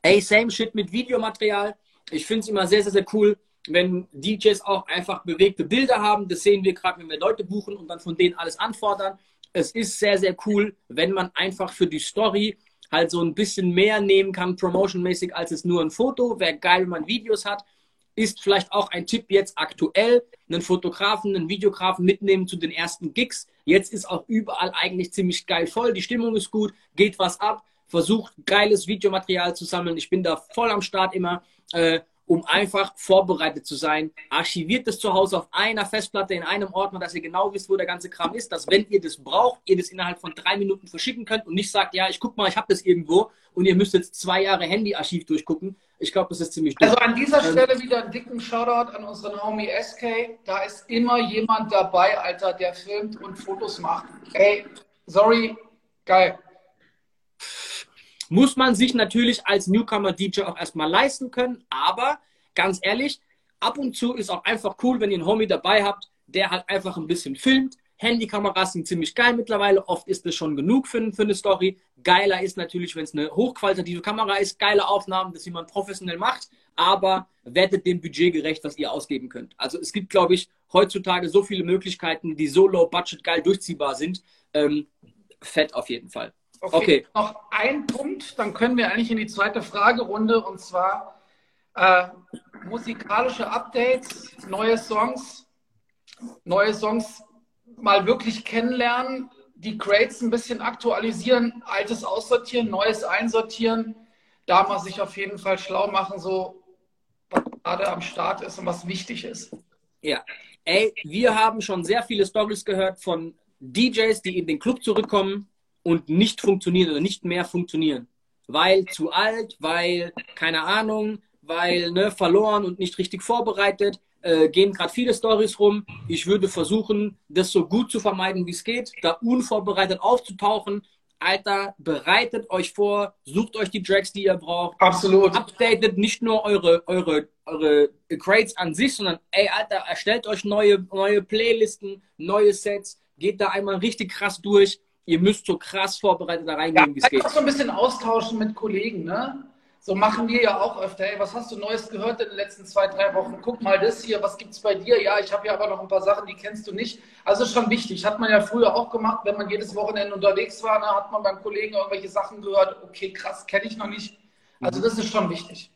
Ey, same shit mit Videomaterial. Ich finde es immer sehr, sehr, sehr cool wenn DJs auch einfach bewegte Bilder haben. Das sehen wir gerade, wenn wir Leute buchen und dann von denen alles anfordern. Es ist sehr, sehr cool, wenn man einfach für die Story halt so ein bisschen mehr nehmen kann, promotionmäßig, als es nur ein Foto. Wäre geil, wenn man Videos hat. Ist vielleicht auch ein Tipp jetzt aktuell, einen Fotografen, einen Videografen mitnehmen zu den ersten Gigs. Jetzt ist auch überall eigentlich ziemlich geil voll. Die Stimmung ist gut, geht was ab, versucht geiles Videomaterial zu sammeln. Ich bin da voll am Start immer. Äh, um einfach vorbereitet zu sein. Archiviert es zu Hause auf einer Festplatte in einem Ordner, dass ihr genau wisst, wo der ganze Kram ist, dass wenn ihr das braucht, ihr das innerhalb von drei Minuten verschicken könnt und nicht sagt, ja, ich guck mal, ich habe das irgendwo und ihr müsst jetzt zwei Jahre Handyarchiv durchgucken. Ich glaube, das ist ziemlich dumm. Also an dieser ähm, Stelle wieder einen dicken Shoutout an unseren Homie SK. Da ist immer jemand dabei, Alter, der filmt und Fotos macht. Ey, sorry, geil muss man sich natürlich als Newcomer-DJ auch erstmal leisten können. Aber ganz ehrlich, ab und zu ist auch einfach cool, wenn ihr einen Homie dabei habt, der halt einfach ein bisschen filmt. Handykameras sind ziemlich geil mittlerweile. Oft ist das schon genug für, für eine Story. Geiler ist natürlich, wenn es eine hochqualitative Kamera ist, geile Aufnahmen, dass jemand professionell macht, aber werdet dem Budget gerecht, was ihr ausgeben könnt. Also es gibt, glaube ich, heutzutage so viele Möglichkeiten, die so low budget geil durchziehbar sind. Ähm, fett auf jeden Fall. Okay, okay, noch ein Punkt, dann können wir eigentlich in die zweite Fragerunde und zwar äh, musikalische Updates, neue Songs, neue Songs mal wirklich kennenlernen, die Crates ein bisschen aktualisieren, altes aussortieren, neues einsortieren, da mal sich auf jeden Fall schlau machen, so was gerade am Start ist und was wichtig ist. Ja, ey, wir haben schon sehr viele Stories gehört von DJs, die in den Club zurückkommen und nicht funktionieren oder nicht mehr funktionieren. Weil zu alt, weil keine Ahnung, weil ne, verloren und nicht richtig vorbereitet. Äh, gehen gerade viele Stories rum. Ich würde versuchen, das so gut zu vermeiden, wie es geht, da unvorbereitet aufzutauchen. Alter, bereitet euch vor, sucht euch die Tracks, die ihr braucht. Absolut. Updatet nicht nur eure, eure, eure Crates an sich, sondern ey, Alter, erstellt euch neue, neue Playlisten, neue Sets, geht da einmal richtig krass durch. Ihr müsst so krass vorbereitet da reingehen, ja, wie es geht. Auch so ein bisschen austauschen mit Kollegen, ne? So machen wir ja auch öfter. Hey, was hast du Neues gehört in den letzten zwei, drei Wochen? Guck mal das hier, was gibt's bei dir? Ja, ich habe ja aber noch ein paar Sachen, die kennst du nicht. Also ist schon wichtig. Hat man ja früher auch gemacht, wenn man jedes Wochenende unterwegs war, ne, hat man beim Kollegen irgendwelche Sachen gehört. Okay, krass, kenne ich noch nicht. Also das ist schon wichtig.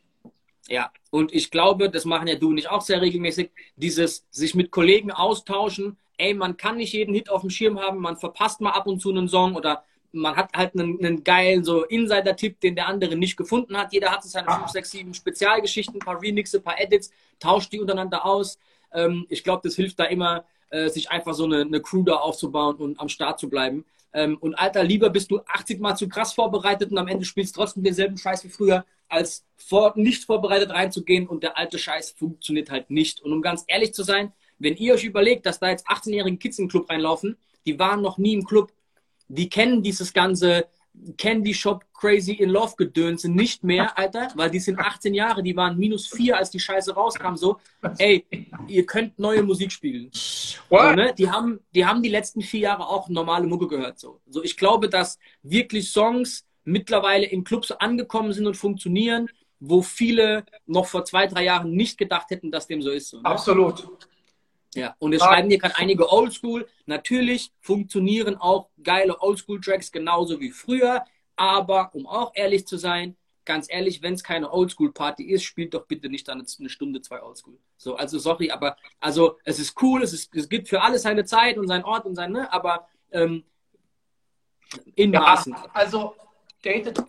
Ja, und ich glaube, das machen ja du und ich auch sehr regelmäßig, dieses sich mit Kollegen austauschen. Ey, man kann nicht jeden Hit auf dem Schirm haben, man verpasst mal ab und zu einen Song oder man hat halt einen, einen geilen so Insider-Tipp, den der andere nicht gefunden hat. Jeder hat seine 5, 6, 7 Spezialgeschichten, ein paar Remixe, ein paar Edits, tauscht die untereinander aus. Ähm, ich glaube, das hilft da immer, äh, sich einfach so eine, eine Crew da aufzubauen und am Start zu bleiben. Ähm, und Alter, lieber bist du 80 Mal zu krass vorbereitet und am Ende spielst du trotzdem denselben Scheiß wie früher, als vor, nicht vorbereitet reinzugehen und der alte Scheiß funktioniert halt nicht. Und um ganz ehrlich zu sein, wenn ihr euch überlegt, dass da jetzt 18-jährige Kids in den Club reinlaufen, die waren noch nie im Club, die kennen dieses ganze Candy Shop Crazy in Love Gedönse nicht mehr, <laughs> Alter, weil die sind 18 Jahre, die waren minus 4, als die Scheiße rauskam, so, ey, ihr könnt neue Musik spielen. So, ne? die, haben, die haben die letzten vier Jahre auch normale Mucke gehört, so. So, ich glaube, dass wirklich Songs mittlerweile in Clubs angekommen sind und funktionieren, wo viele noch vor zwei, drei Jahren nicht gedacht hätten, dass dem so ist. So, ne? Absolut. Ja, und es schreiben hier gerade einige Oldschool. Natürlich funktionieren auch geile Oldschool-Tracks genauso wie früher. Aber um auch ehrlich zu sein, ganz ehrlich, wenn es keine Oldschool-Party ist, spielt doch bitte nicht dann eine Stunde, zwei Oldschool. So, also sorry, aber also es ist cool, es, ist, es gibt für alles seine Zeit und seinen Ort und sein, ne, aber ähm, in ja, Maßen. Also dated.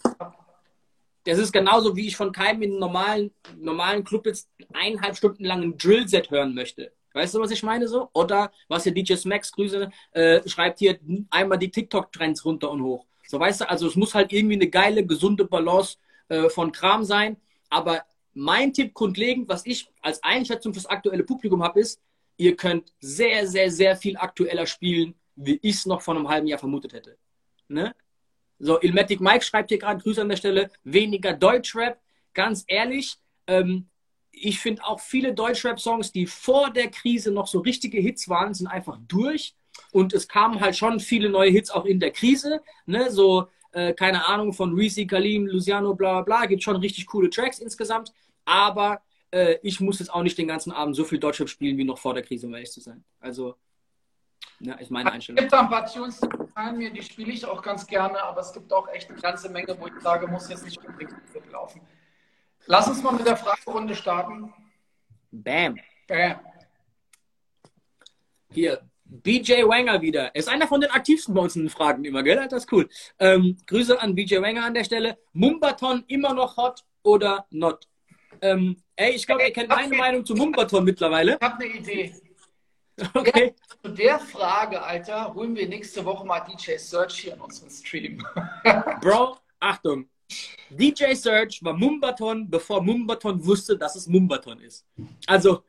Das ist genauso, wie ich von keinem in einem normalen, normalen Club jetzt eineinhalb Stunden lang ein Drill-Set hören möchte. Weißt du, was ich meine so? Oder was hier DJ Smax Grüße äh, schreibt hier einmal die TikTok-Trends runter und hoch. So weißt du, also es muss halt irgendwie eine geile, gesunde Balance äh, von Kram sein. Aber mein Tipp grundlegend, was ich als Einschätzung fürs aktuelle Publikum habe, ist, ihr könnt sehr, sehr, sehr viel aktueller spielen, wie ich es noch vor einem halben Jahr vermutet hätte. Ne? So, Ilmatic Mike schreibt hier gerade Grüße an der Stelle, weniger Deutschrap. Ganz ehrlich, ähm, ich finde auch viele Deutschrap-Songs, die vor der Krise noch so richtige Hits waren, sind einfach durch. Und es kamen halt schon viele neue Hits auch in der Krise. Ne? So, äh, keine Ahnung, von Reese, Kalim, Luciano, bla bla bla. Gibt schon richtig coole Tracks insgesamt. Aber äh, ich muss jetzt auch nicht den ganzen Abend so viel Deutschrap spielen wie noch vor der Krise, um ehrlich zu sein. Also, ja, ist meine Einstellung. Es gibt ein paar Tunes, die gefallen mir, die spiele ich auch ganz gerne, aber es gibt auch echt eine ganze Menge, wo ich sage, muss jetzt nicht unbedingt laufen. Lass uns mal mit der Fragerunde starten. Bam. Bam. Hier, BJ Wanger wieder. Er ist einer von den aktivsten bei uns in den Fragen immer, gell? Das ist cool. Ähm, Grüße an BJ Wanger an der Stelle. Mumbaton immer noch hot oder not? Ähm, ey, ich glaube, ihr kennt meine Meinung zu Mumbaton mittlerweile. Ich habe eine Idee. <laughs> Okay. Zu der Frage, Alter, holen wir nächste Woche mal DJ Search hier in unseren Stream. Bro, Achtung, DJ Search war Mumbaton, bevor Mumbaton wusste, dass es Mumbaton ist. Also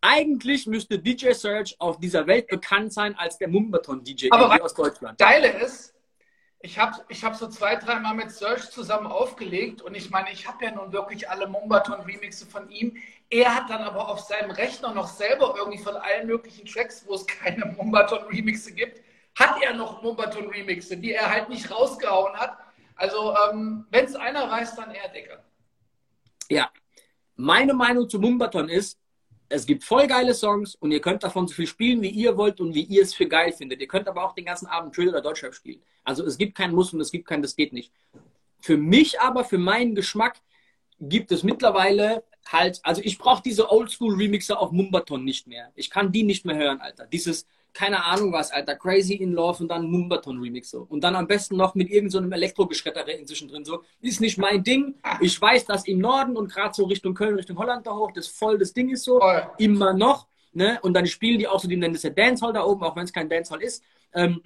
eigentlich müsste DJ Search auf dieser Welt bekannt sein als der Mumbaton-DJ aus Deutschland. Geile ist, ich habe ich hab so zwei, dreimal mit Search zusammen aufgelegt und ich meine, ich habe ja nun wirklich alle Mumbaton-Remixe von ihm. Er hat dann aber auf seinem Rechner noch selber irgendwie von allen möglichen Tracks, wo es keine Mumbaton-Remixe gibt, hat er noch Mumbaton-Remixe, die er halt nicht rausgehauen hat also, ähm, wenn es einer weiß, dann er, Digga. Ja. Meine Meinung zu Mumbaton ist, es gibt voll geile Songs und ihr könnt davon so viel spielen, wie ihr wollt und wie ihr es für geil findet. Ihr könnt aber auch den ganzen Abend Drill oder Deutschrap spielen. Also es gibt keinen Muss und es gibt kein, das geht nicht. Für mich aber, für meinen Geschmack, gibt es mittlerweile halt, also ich brauche diese Oldschool-Remixer auf Mumbaton nicht mehr. Ich kann die nicht mehr hören, Alter. Dieses, keine Ahnung was, Alter, Crazy in Love und dann Mumbaton Remix so. Und dann am besten noch mit irgendeinem so Elektrogeschredder inzwischen drin so. Ist nicht mein Ding. Ich weiß, dass im Norden und gerade so Richtung Köln, Richtung Holland da hoch, das voll das Ding ist so. Oh. Immer noch. Ne? Und dann spielen die auch so, die nennen das ja Dancehall da oben, auch wenn es kein Dancehall ist. Ähm,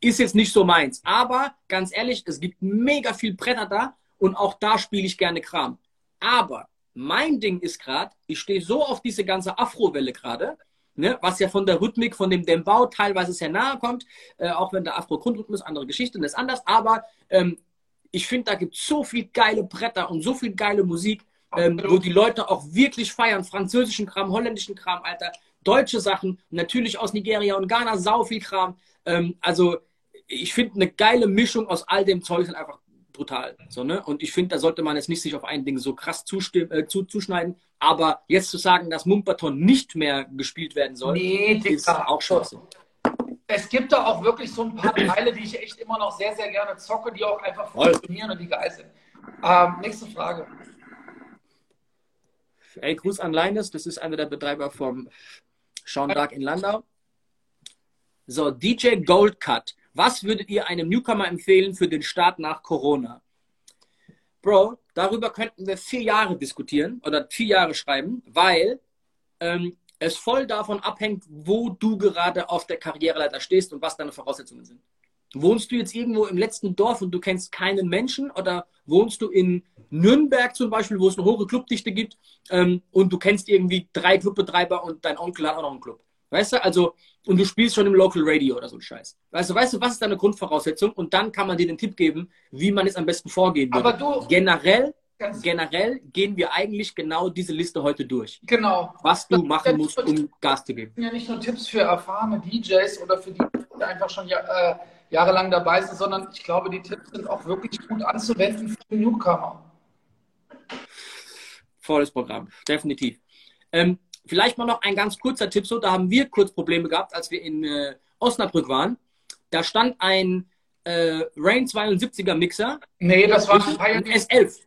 ist jetzt nicht so meins. Aber ganz ehrlich, es gibt mega viel Bretter da und auch da spiele ich gerne Kram. Aber mein Ding ist gerade, ich stehe so auf diese ganze Afro-Welle gerade, ne, was ja von der Rhythmik, von dem Dembau teilweise sehr nahe kommt, äh, auch wenn der Afro-Grundrhythmus andere Geschichte ist anders. Aber ähm, ich finde, da gibt es so viel geile Bretter und so viel geile Musik, ähm, wo die Leute auch wirklich feiern. Französischen Kram, holländischen Kram, Alter, deutsche Sachen, natürlich aus Nigeria und Ghana, sau viel Kram. Ähm, also ich finde eine geile Mischung aus all dem Zeug ist einfach brutal. So, ne? Und ich finde, da sollte man jetzt nicht sich auf ein Ding so krass äh, zu, zuschneiden. Aber jetzt zu sagen, dass Mumperton nicht mehr gespielt werden soll, nee, ist auch Schwachsinn. Es gibt da auch wirklich so ein paar Teile, die ich echt immer noch sehr, sehr gerne zocke, die auch einfach funktionieren und die geil sind. Ähm, nächste Frage. Ey, Gruß an Leines, das ist einer der Betreiber vom Sean Dark in Landau. So, DJ Goldcut. Was würdet ihr einem Newcomer empfehlen für den Start nach Corona? Bro, darüber könnten wir vier Jahre diskutieren oder vier Jahre schreiben, weil ähm, es voll davon abhängt, wo du gerade auf der Karriereleiter stehst und was deine Voraussetzungen sind. Wohnst du jetzt irgendwo im letzten Dorf und du kennst keinen Menschen oder wohnst du in Nürnberg zum Beispiel, wo es eine hohe Clubdichte gibt ähm, und du kennst irgendwie drei Clubbetreiber und dein Onkel hat auch noch einen Club? Weißt du, also, und du spielst schon im Local Radio oder so ein Scheiß. Weißt du, weißt du, was ist deine Grundvoraussetzung? Und dann kann man dir den Tipp geben, wie man es am besten vorgehen würde. Aber du, generell, generell gehen wir eigentlich genau diese Liste heute durch. Genau. Was du machen musst, um Gas zu geben. Ja, nicht nur Tipps für erfahrene DJs oder für die, die einfach schon äh, jahrelang dabei sind, sondern ich glaube, die Tipps sind auch wirklich gut anzuwenden für Newcomer. Volles Programm, definitiv. Ähm, Vielleicht mal noch ein ganz kurzer Tipp. So, da haben wir kurz Probleme gehabt, als wir in äh, Osnabrück waren. Da stand ein äh, Rain 72er Mixer. Nee, das war ein S11.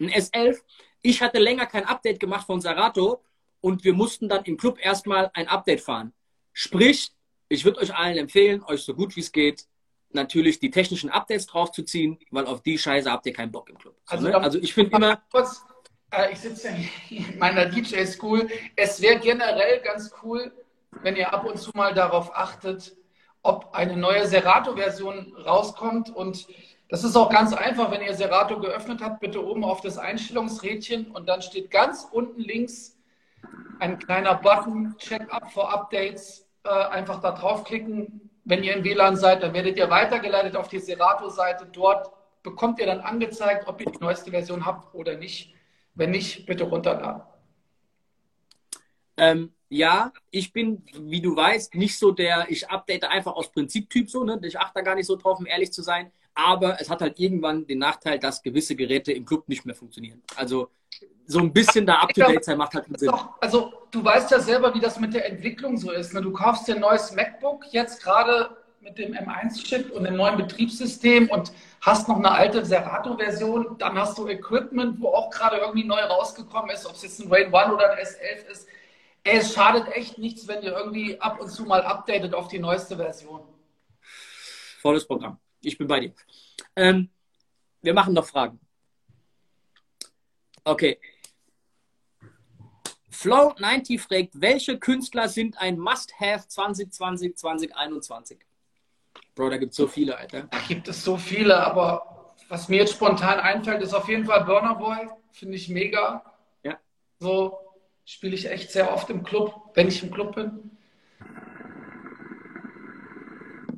Ein S11. Ich hatte länger kein Update gemacht von Serato und wir mussten dann im Club erstmal ein Update fahren. Sprich, ich würde euch allen empfehlen, euch so gut wie es geht, natürlich die technischen Updates draufzuziehen, weil auf die Scheiße habt ihr keinen Bock im Club. Also, ne? also ich finde immer. Kurz, ich sitze in meiner DJ-School. Es wäre generell ganz cool, wenn ihr ab und zu mal darauf achtet, ob eine neue Serato-Version rauskommt. Und das ist auch ganz einfach, wenn ihr Serato geöffnet habt, bitte oben auf das Einstellungsrädchen und dann steht ganz unten links ein kleiner Button, Check-up for Updates. Äh, einfach da draufklicken. Wenn ihr im WLAN seid, dann werdet ihr weitergeleitet auf die Serato-Seite. Dort bekommt ihr dann angezeigt, ob ihr die neueste Version habt oder nicht. Wenn nicht, bitte runterladen. Ähm, ja, ich bin, wie du weißt, nicht so der, ich update einfach aus Prinzip-Typ so, ne? Ich achte da gar nicht so drauf, um ehrlich zu sein. Aber es hat halt irgendwann den Nachteil, dass gewisse Geräte im Club nicht mehr funktionieren. Also so ein bisschen da up-to-date sein macht halt einen Sinn. Doch, also du weißt ja selber, wie das mit der Entwicklung so ist. Ne? Du kaufst dir ein neues MacBook, jetzt gerade mit dem M1-Chip und dem neuen Betriebssystem und hast noch eine alte Serato-Version, dann hast du Equipment, wo auch gerade irgendwie neu rausgekommen ist, ob es jetzt ein Rain One oder ein S11 ist. Es schadet echt nichts, wenn ihr irgendwie ab und zu mal updatet auf die neueste Version. Volles Programm. Ich bin bei dir. Ähm, wir machen noch Fragen. Okay. Flow90 fragt, welche Künstler sind ein Must-Have 2020, 2021? Bro, da gibt es so viele, Alter. Da gibt es so viele, aber was mir jetzt spontan einfällt, ist auf jeden Fall Burner Boy. Finde ich mega. Ja. So spiele ich echt sehr oft im Club, wenn ich im Club bin.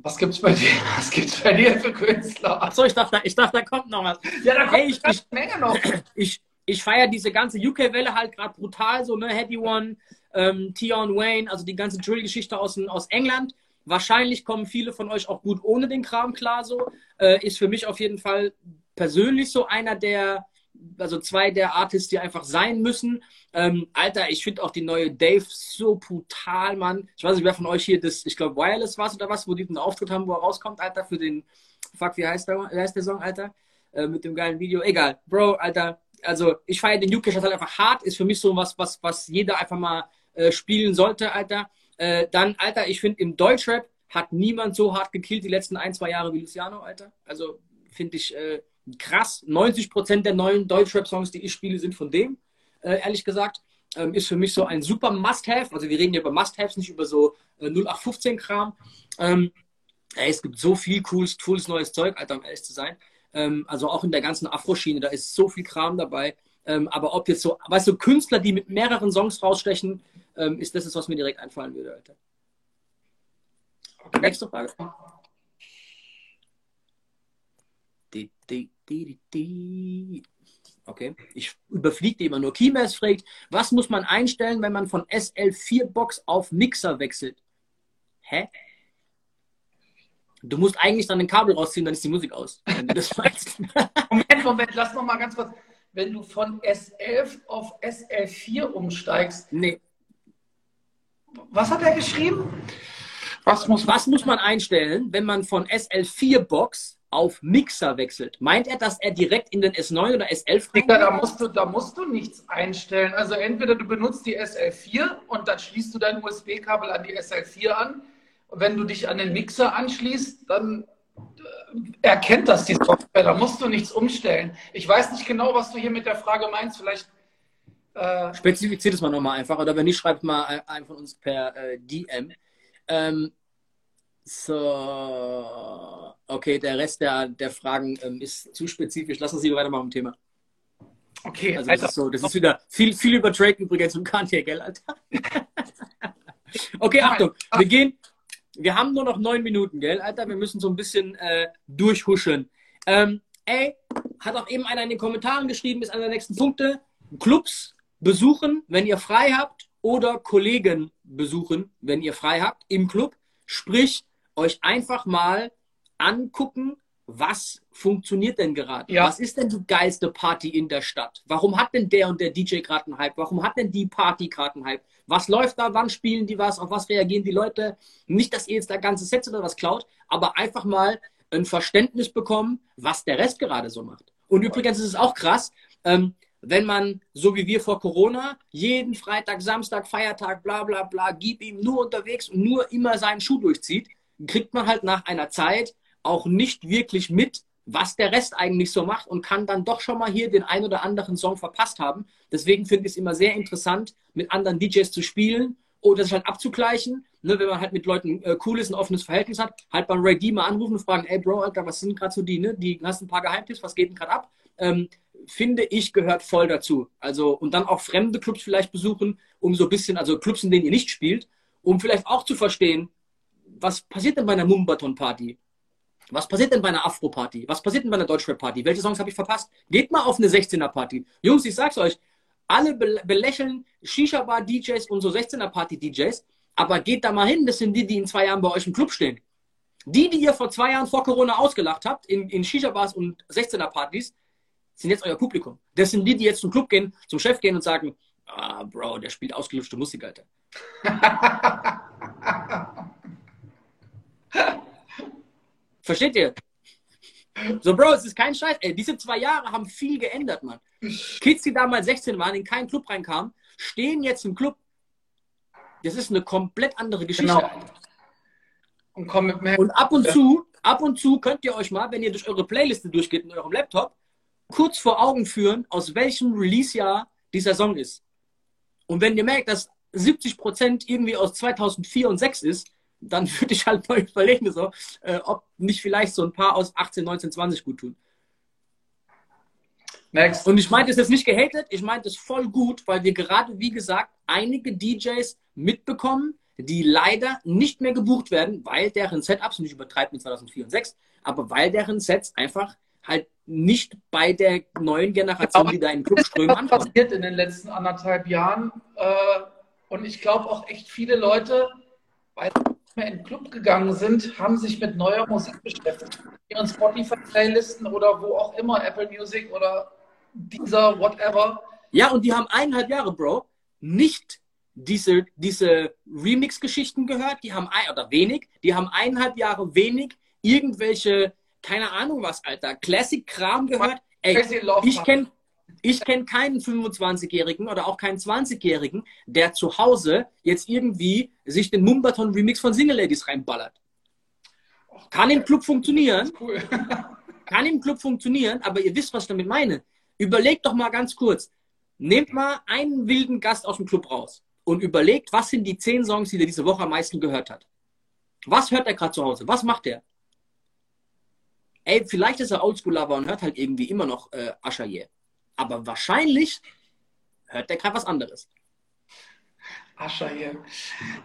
Was gibt's bei dir? <laughs> Was gibt's bei dir für Künstler? Achso, ich dachte, ich dachte, da kommt noch was. Ja, da kommt hey, <clears throat> ich, ich, Menge noch. Ich, ich feiere diese ganze UK-Welle halt gerade brutal, so, ne? Heady One, ähm, Tion Wayne, also die ganze Drill-Geschichte aus, aus England. Wahrscheinlich kommen viele von euch auch gut ohne den Kram klar so. Äh, ist für mich auf jeden Fall persönlich so einer der, also zwei der Artists, die einfach sein müssen. Ähm, Alter, ich finde auch die neue Dave so brutal, Mann. Ich weiß nicht, wer von euch hier das, ich glaube, Wireless war oder was, wo die einen Auftritt haben, wo er rauskommt, Alter, für den, fuck, wie heißt der, wie heißt der Song, Alter? Äh, mit dem geilen Video. Egal, Bro, Alter. Also, ich feiere den UK halt einfach hart, ist für mich so was, was, was jeder einfach mal äh, spielen sollte, Alter. Äh, dann, Alter, ich finde, im Deutschrap hat niemand so hart gekillt die letzten ein, zwei Jahre wie Luciano, Alter. Also finde ich äh, krass. 90 Prozent der neuen Deutschrap-Songs, die ich spiele, sind von dem, äh, ehrlich gesagt. Ähm, ist für mich so ein super Must-Have. Also wir reden hier über Must-Haves, nicht über so äh, 0815-Kram. Ähm, Ey, es gibt so viel cooles, cooles neues Zeug, Alter, um ehrlich zu sein. Ähm, also auch in der ganzen Afro-Schiene, da ist so viel Kram dabei. Ähm, aber ob jetzt so, weißt du, Künstler, die mit mehreren Songs rausstechen, ähm, ist das, was mir direkt einfallen würde, Alter. Okay. Nächste Frage. Die, die, die, die, Okay, ich überfliege die immer nur. Keymass fragt, was muss man einstellen, wenn man von SL4-Box auf Mixer wechselt? Hä? Du musst eigentlich dann ein Kabel rausziehen, dann ist die Musik aus. Wenn du das <laughs> meinst. Moment, Moment, lass noch mal ganz kurz. Wenn du von S11 auf SL4 umsteigst. Nee. Was hat er geschrieben? Was muss, was muss man einstellen, wenn man von SL4-Box auf Mixer wechselt? Meint er, dass er direkt in den S9 oder S11 Digga, da musst du, da musst du nichts einstellen. Also entweder du benutzt die SL4 und dann schließt du dein USB-Kabel an die SL4 an wenn du dich an den Mixer anschließt, dann äh, erkennt das die Software. Da musst du nichts umstellen. Ich weiß nicht genau, was du hier mit der Frage meinst. Vielleicht. Äh Spezifiziert es mal nochmal einfach. Oder wenn nicht, schreibt mal einen von uns per äh, DM. Ähm, so. Okay, der Rest der, der Fragen ähm, ist zu spezifisch. Lass uns lieber weitermachen im Thema. Okay, also das Alter. ist so, das ist wieder viel, viel über Drake übrigens und Kanye, gell, Alter? <laughs> okay, Achtung, wir gehen, wir haben nur noch neun Minuten, gell, Alter? Wir müssen so ein bisschen äh, durchhuschen. Ähm, ey, hat auch eben einer in den Kommentaren geschrieben, ist einer der nächsten Punkte. Clubs besuchen, wenn ihr frei habt, oder Kollegen besuchen, wenn ihr frei habt, im Club. Sprich, euch einfach mal angucken, was funktioniert denn gerade? Ja. Was ist denn die geilste Party in der Stadt? Warum hat denn der und der DJ gerade einen Hype? Warum hat denn die Party gerade einen Hype? Was läuft da? Wann spielen die was? Auf was reagieren die Leute? Nicht, dass ihr jetzt da ganze Sets oder was klaut, aber einfach mal ein Verständnis bekommen, was der Rest gerade so macht. Und übrigens ist es auch krass, ähm, wenn man, so wie wir vor Corona, jeden Freitag, Samstag, Feiertag, bla bla bla, gib ihm nur unterwegs und nur immer seinen Schuh durchzieht, kriegt man halt nach einer Zeit auch nicht wirklich mit, was der Rest eigentlich so macht und kann dann doch schon mal hier den ein oder anderen Song verpasst haben. Deswegen finde ich es immer sehr interessant, mit anderen DJs zu spielen oder sich halt abzugleichen. Ne, wenn man halt mit Leuten äh, cool ist, ein offenes Verhältnis hat, halt beim Ray D mal anrufen und fragen, ey Bro, Alter, was sind gerade so die, ne? Die hast ein paar Geheimtipps, was geht denn gerade ab? Ähm, finde ich, gehört voll dazu. Also, und dann auch fremde Clubs vielleicht besuchen, um so ein bisschen, also Clubs, in denen ihr nicht spielt, um vielleicht auch zu verstehen, was passiert denn bei einer Mumbaton-Party? Was passiert denn bei einer Afro-Party? Was passiert denn bei einer Deutschrap-Party? Welche Songs habe ich verpasst? Geht mal auf eine 16er-Party. Jungs, ich sag's euch, alle belächeln Shisha-Bar-DJs und so 16er-Party-DJs, aber geht da mal hin, das sind die, die in zwei Jahren bei euch im Club stehen. Die, die ihr vor zwei Jahren vor Corona ausgelacht habt, in, in Shisha-Bars und 16er-Partys, sind jetzt euer Publikum. Das sind die, die jetzt zum Club gehen, zum Chef gehen und sagen, ah, Bro, der spielt ausgelutschte Musik, Alter. <laughs> Versteht ihr? So, Bro, es ist kein Scheiß. Ey, diese zwei Jahre haben viel geändert, Mann. Kids, die damals 16 waren, in keinen Club reinkamen, stehen jetzt im Club. Das ist eine komplett andere Geschichte. Genau. Und, und ab und zu, ab und zu könnt ihr euch mal, wenn ihr durch eure Playliste durchgeht in eurem Laptop, kurz vor Augen führen, aus welchem Release-Jahr dieser Song ist. Und wenn ihr merkt, dass 70 Prozent irgendwie aus 2004 und 6 ist, dann <laughs> würde ich halt mal überlegen, so, äh, ob nicht vielleicht so ein paar aus 18, 19, 20 gut tun. Next. Und ich meinte es jetzt nicht gehatet, ich meinte es voll gut, weil wir gerade, wie gesagt, einige DJs mitbekommen, die leider nicht mehr gebucht werden, weil deren Setups, und ich übertreibe mit 2004 und 6, aber weil deren Sets einfach halt nicht bei der neuen Generation, die da in den Club strömen, ankommen. passiert in den letzten anderthalb Jahren. Äh, und ich glaube auch echt viele Leute, weil mehr in den Club gegangen sind, haben sich mit neuer Musik beschäftigt. Ihren Spotify-Playlisten oder wo auch immer, Apple Music oder dieser, whatever. Ja, und die haben eineinhalb Jahre, Bro, nicht diese, diese Remix-Geschichten gehört, die haben, ein, oder wenig, die haben eineinhalb Jahre wenig irgendwelche, keine Ahnung was, Alter, Classic-Kram gehört. Ey, ich kenne ich kenne keinen 25-Jährigen oder auch keinen 20-Jährigen, der zu Hause jetzt irgendwie sich den Mumbaton Remix von Single Ladies reinballert. Kann im Club funktionieren. Cool. <laughs> Kann im Club funktionieren, aber ihr wisst, was ich damit meine. Überlegt doch mal ganz kurz. Nehmt mal einen wilden Gast aus dem Club raus und überlegt, was sind die zehn Songs, die der diese Woche am meisten gehört hat. Was hört er gerade zu Hause? Was macht er? Ey, vielleicht ist er Oldschool-Lover und hört halt irgendwie immer noch äh, Aschaye. Aber wahrscheinlich hört der gerade was anderes. Aschaye.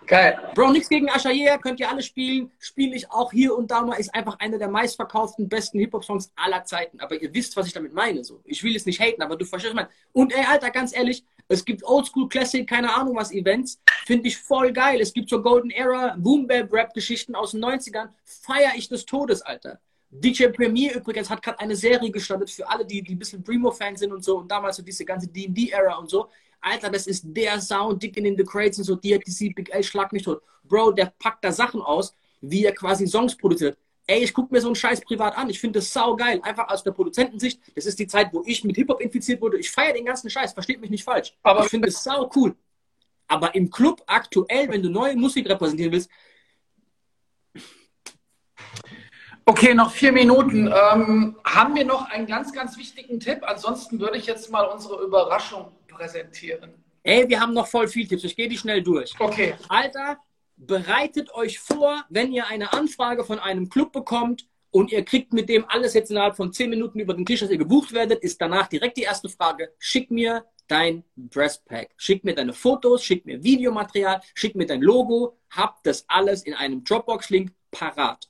Geil. Bro, nichts gegen Aschaye, könnt ihr alle spielen. Spiele ich auch hier und da mal. Ist einfach einer der meistverkauften, besten Hip-Hop-Songs aller Zeiten. Aber ihr wisst, was ich damit meine. So. Ich will es nicht haten, aber du verstehst, meine. Und ey, Alter, ganz ehrlich, es gibt Oldschool Classic, keine Ahnung was Events. Finde ich voll geil. Es gibt so Golden Era, Boom Bap Rap Geschichten aus den 90ern. Feier ich des Todes, Alter. DJ Premier übrigens hat gerade eine Serie gestartet für alle, die, die ein bisschen Primo-Fans sind und so und damals so diese ganze D&D-Ära und so. Alter, das ist der Sound, Dicken in the Crates und so, DRTC, Big L, schlag mich tot. Bro, der packt da Sachen aus, wie er quasi Songs produziert. Ey, ich gucke mir so einen Scheiß privat an. Ich finde das sau geil. Einfach aus der Produzentensicht. Das ist die Zeit, wo ich mit Hip-Hop infiziert wurde. Ich feiere den ganzen Scheiß. Versteht mich nicht falsch. Aber ich finde es sau cool. Aber im Club aktuell, wenn du neue Musik repräsentieren willst, Okay, noch vier Minuten. Ähm, haben wir noch einen ganz, ganz wichtigen Tipp? Ansonsten würde ich jetzt mal unsere Überraschung präsentieren. Ey, wir haben noch voll viel Tipps. Ich gehe die schnell durch. Okay. Alter, bereitet euch vor, wenn ihr eine Anfrage von einem Club bekommt und ihr kriegt mit dem alles jetzt innerhalb von zehn Minuten über den Tisch, dass ihr gebucht werdet, ist danach direkt die erste Frage. Schick mir dein Dresspack. Schick mir deine Fotos, schick mir Videomaterial, schick mir dein Logo. Habt das alles in einem Dropbox-Link parat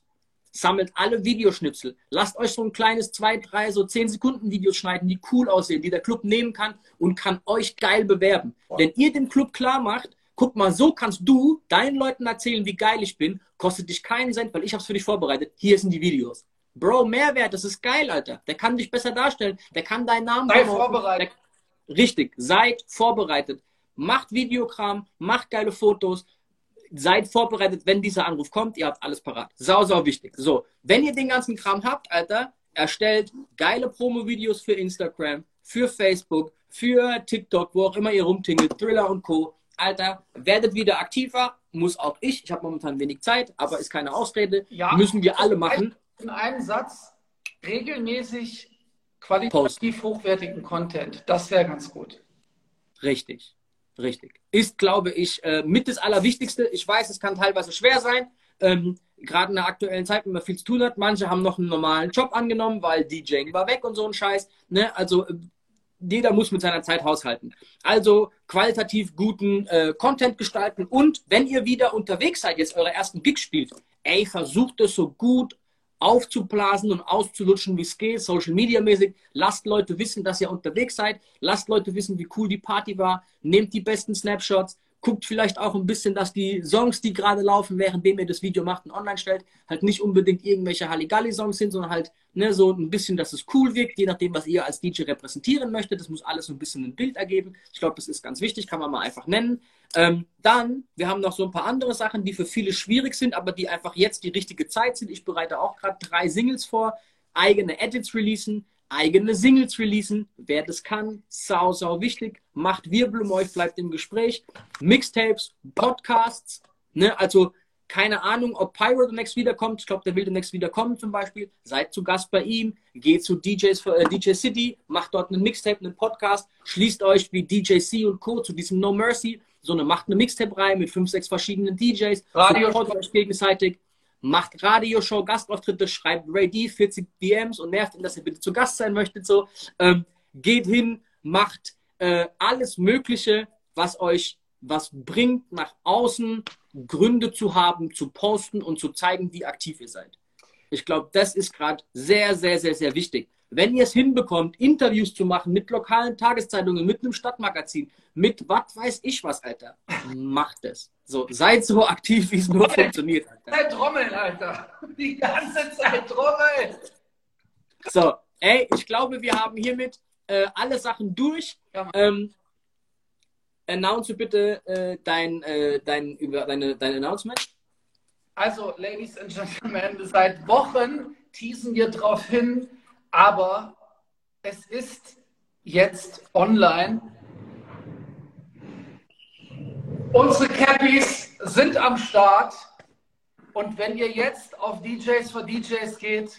sammelt alle Videoschnipsel. Lasst euch so ein kleines zwei, drei, so zehn Sekunden Videos schneiden, die cool aussehen, die der Club nehmen kann und kann euch geil bewerben. Wow. Wenn ihr dem Club klar macht, guck mal, so kannst du deinen Leuten erzählen, wie geil ich bin, kostet dich keinen Cent, weil ich hab's für dich vorbereitet. Hier sind die Videos. Bro, Mehrwert, das ist geil, Alter. Der kann dich besser darstellen. Der kann deinen Namen Sei vorbereitet. Der, richtig, seid vorbereitet. Macht Videokram, macht geile Fotos, seid vorbereitet, wenn dieser Anruf kommt, ihr habt alles parat. Sau, sau wichtig. So, wenn ihr den ganzen Kram habt, Alter, erstellt geile Promo-Videos für Instagram, für Facebook, für TikTok, wo auch immer ihr rumtingelt, Thriller und Co. Alter, werdet wieder aktiver, muss auch ich. Ich habe momentan wenig Zeit, aber ist keine Ausrede. Ja, Müssen wir alle machen. In einem Satz regelmäßig qualitativ Post. hochwertigen Content. Das wäre ganz gut. Richtig. Richtig. Ist, glaube ich, äh, mit das Allerwichtigste. Ich weiß, es kann teilweise schwer sein. Ähm, Gerade in der aktuellen Zeit, wenn man viel zu tun hat. Manche haben noch einen normalen Job angenommen, weil DJing war weg und so ein Scheiß. Ne? Also äh, jeder muss mit seiner Zeit haushalten. Also qualitativ guten äh, Content gestalten und wenn ihr wieder unterwegs seid, jetzt eure ersten Gigs spielt, ey, versucht es so gut aufzublasen und auszulutschen, wie es geht, Social Media mäßig. Lasst Leute wissen, dass ihr unterwegs seid. Lasst Leute wissen, wie cool die Party war. Nehmt die besten Snapshots guckt vielleicht auch ein bisschen, dass die Songs, die gerade laufen, währenddem ihr das Video macht und online stellt, halt nicht unbedingt irgendwelche Halligalli-Songs sind, sondern halt ne, so ein bisschen, dass es cool wirkt, je nachdem, was ihr als DJ repräsentieren möchtet. Das muss alles so ein bisschen ein Bild ergeben. Ich glaube, das ist ganz wichtig, kann man mal einfach nennen. Ähm, dann, wir haben noch so ein paar andere Sachen, die für viele schwierig sind, aber die einfach jetzt die richtige Zeit sind. Ich bereite auch gerade drei Singles vor, eigene Edits releasen, eigene Singles releasen. Wer das kann, sau, sau wichtig. Macht Wirbel um euch, bleibt im Gespräch. Mixtapes, Podcasts. Ne? Also keine Ahnung, ob Pyro the Next wiederkommt. Ich glaube, der will Next wiederkommen zum Beispiel. Seid zu Gast bei ihm. Geht zu DJs, äh, DJ City. Macht dort einen Mixtape, einen Podcast. Schließt euch wie DJ C und Co. zu diesem No Mercy. So eine, macht eine Mixtape rein mit fünf, sechs verschiedenen DJs. Radio euch gegenseitig macht Radioshow, Gastauftritte, schreibt Ray D 40 DMs und nervt ihn, dass er bitte zu Gast sein möchte. So, ähm, geht hin, macht äh, alles Mögliche, was euch was bringt, nach außen Gründe zu haben, zu posten und zu zeigen, wie aktiv ihr seid. Ich glaube, das ist gerade sehr, sehr, sehr, sehr wichtig. Wenn ihr es hinbekommt, Interviews zu machen mit lokalen Tageszeitungen, mit einem Stadtmagazin, mit was weiß ich was, Alter, macht es. So, seid so aktiv, wie es nur funktioniert, Alter. Trommeln, Alter. Die ganze Zeit trommeln. So, ey, ich glaube, wir haben hiermit äh, alle Sachen durch. Ja, ähm, announce bitte äh, dein, äh, dein, über, deine, dein Announcement. Also, Ladies and Gentlemen, seit Wochen teasen wir darauf hin, aber es ist jetzt online. Unsere Cappies sind am Start. Und wenn ihr jetzt auf DJs for DJs geht.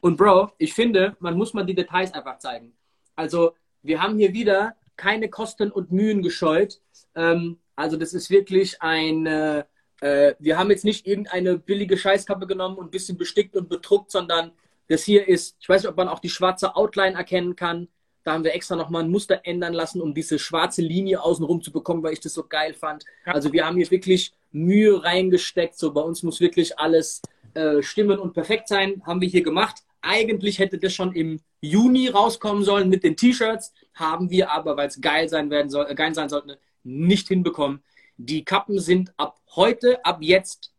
Und Bro, ich finde, man muss mal die Details einfach zeigen. Also, wir haben hier wieder keine Kosten und Mühen gescheut. Ähm, also, das ist wirklich ein, äh, Äh, wir haben jetzt nicht irgendeine billige Scheißkappe genommen und ein bisschen bestickt und bedruckt, sondern das hier ist, ich weiß nicht, ob man auch die schwarze Outline erkennen kann. Da haben wir extra nochmal ein Muster ändern lassen, um diese schwarze Linie außenrum zu bekommen, weil ich das so geil fand. Also wir haben hier wirklich Mühe reingesteckt. So bei uns muss wirklich alles äh, stimmen und perfekt sein. Haben wir hier gemacht. Eigentlich hätte das schon im Juni rauskommen sollen mit den T-Shirts. Haben wir aber, weil es geil sein werden soll, äh, geil sein sollte, nicht hinbekommen. Die Kappen sind ab heute, ab jetzt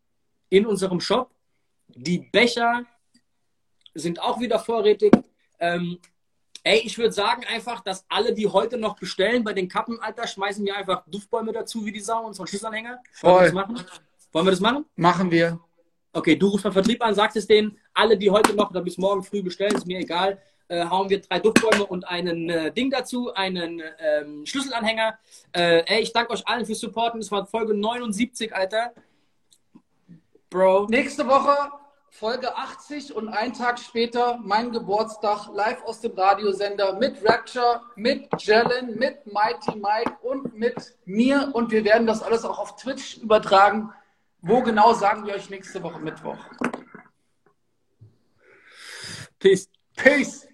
in unserem Shop. Die Becher sind auch wieder vorrätig. Ähm, ey, ich würde sagen einfach, dass alle, die heute noch bestellen bei den Kappen, Alter, schmeißen wir einfach Duftbäume dazu wie die Sau und so einen Schlüsselanhänger. Wollen wir das machen? Wollen wir das machen? Machen wir. Okay, du rufst mal Vertrieb an, sagst es denen, alle, die heute noch oder bis morgen früh bestellen, ist mir egal, äh, hauen wir drei Duftbäume und einen äh, Ding dazu, einen ähm, Schlüsselanhänger. Äh, ey, ich danke euch allen fürs Supporten. Das war Folge 79, Alter. Bro. Nächste Woche Folge 80 und einen Tag später mein Geburtstag live aus dem Radiosender mit Rapture, mit Jalen, mit Mighty Mike und mit mir. Und wir werden das alles auch auf Twitch übertragen. Wo genau sagen wir euch nächste Woche Mittwoch. Peace. Peace.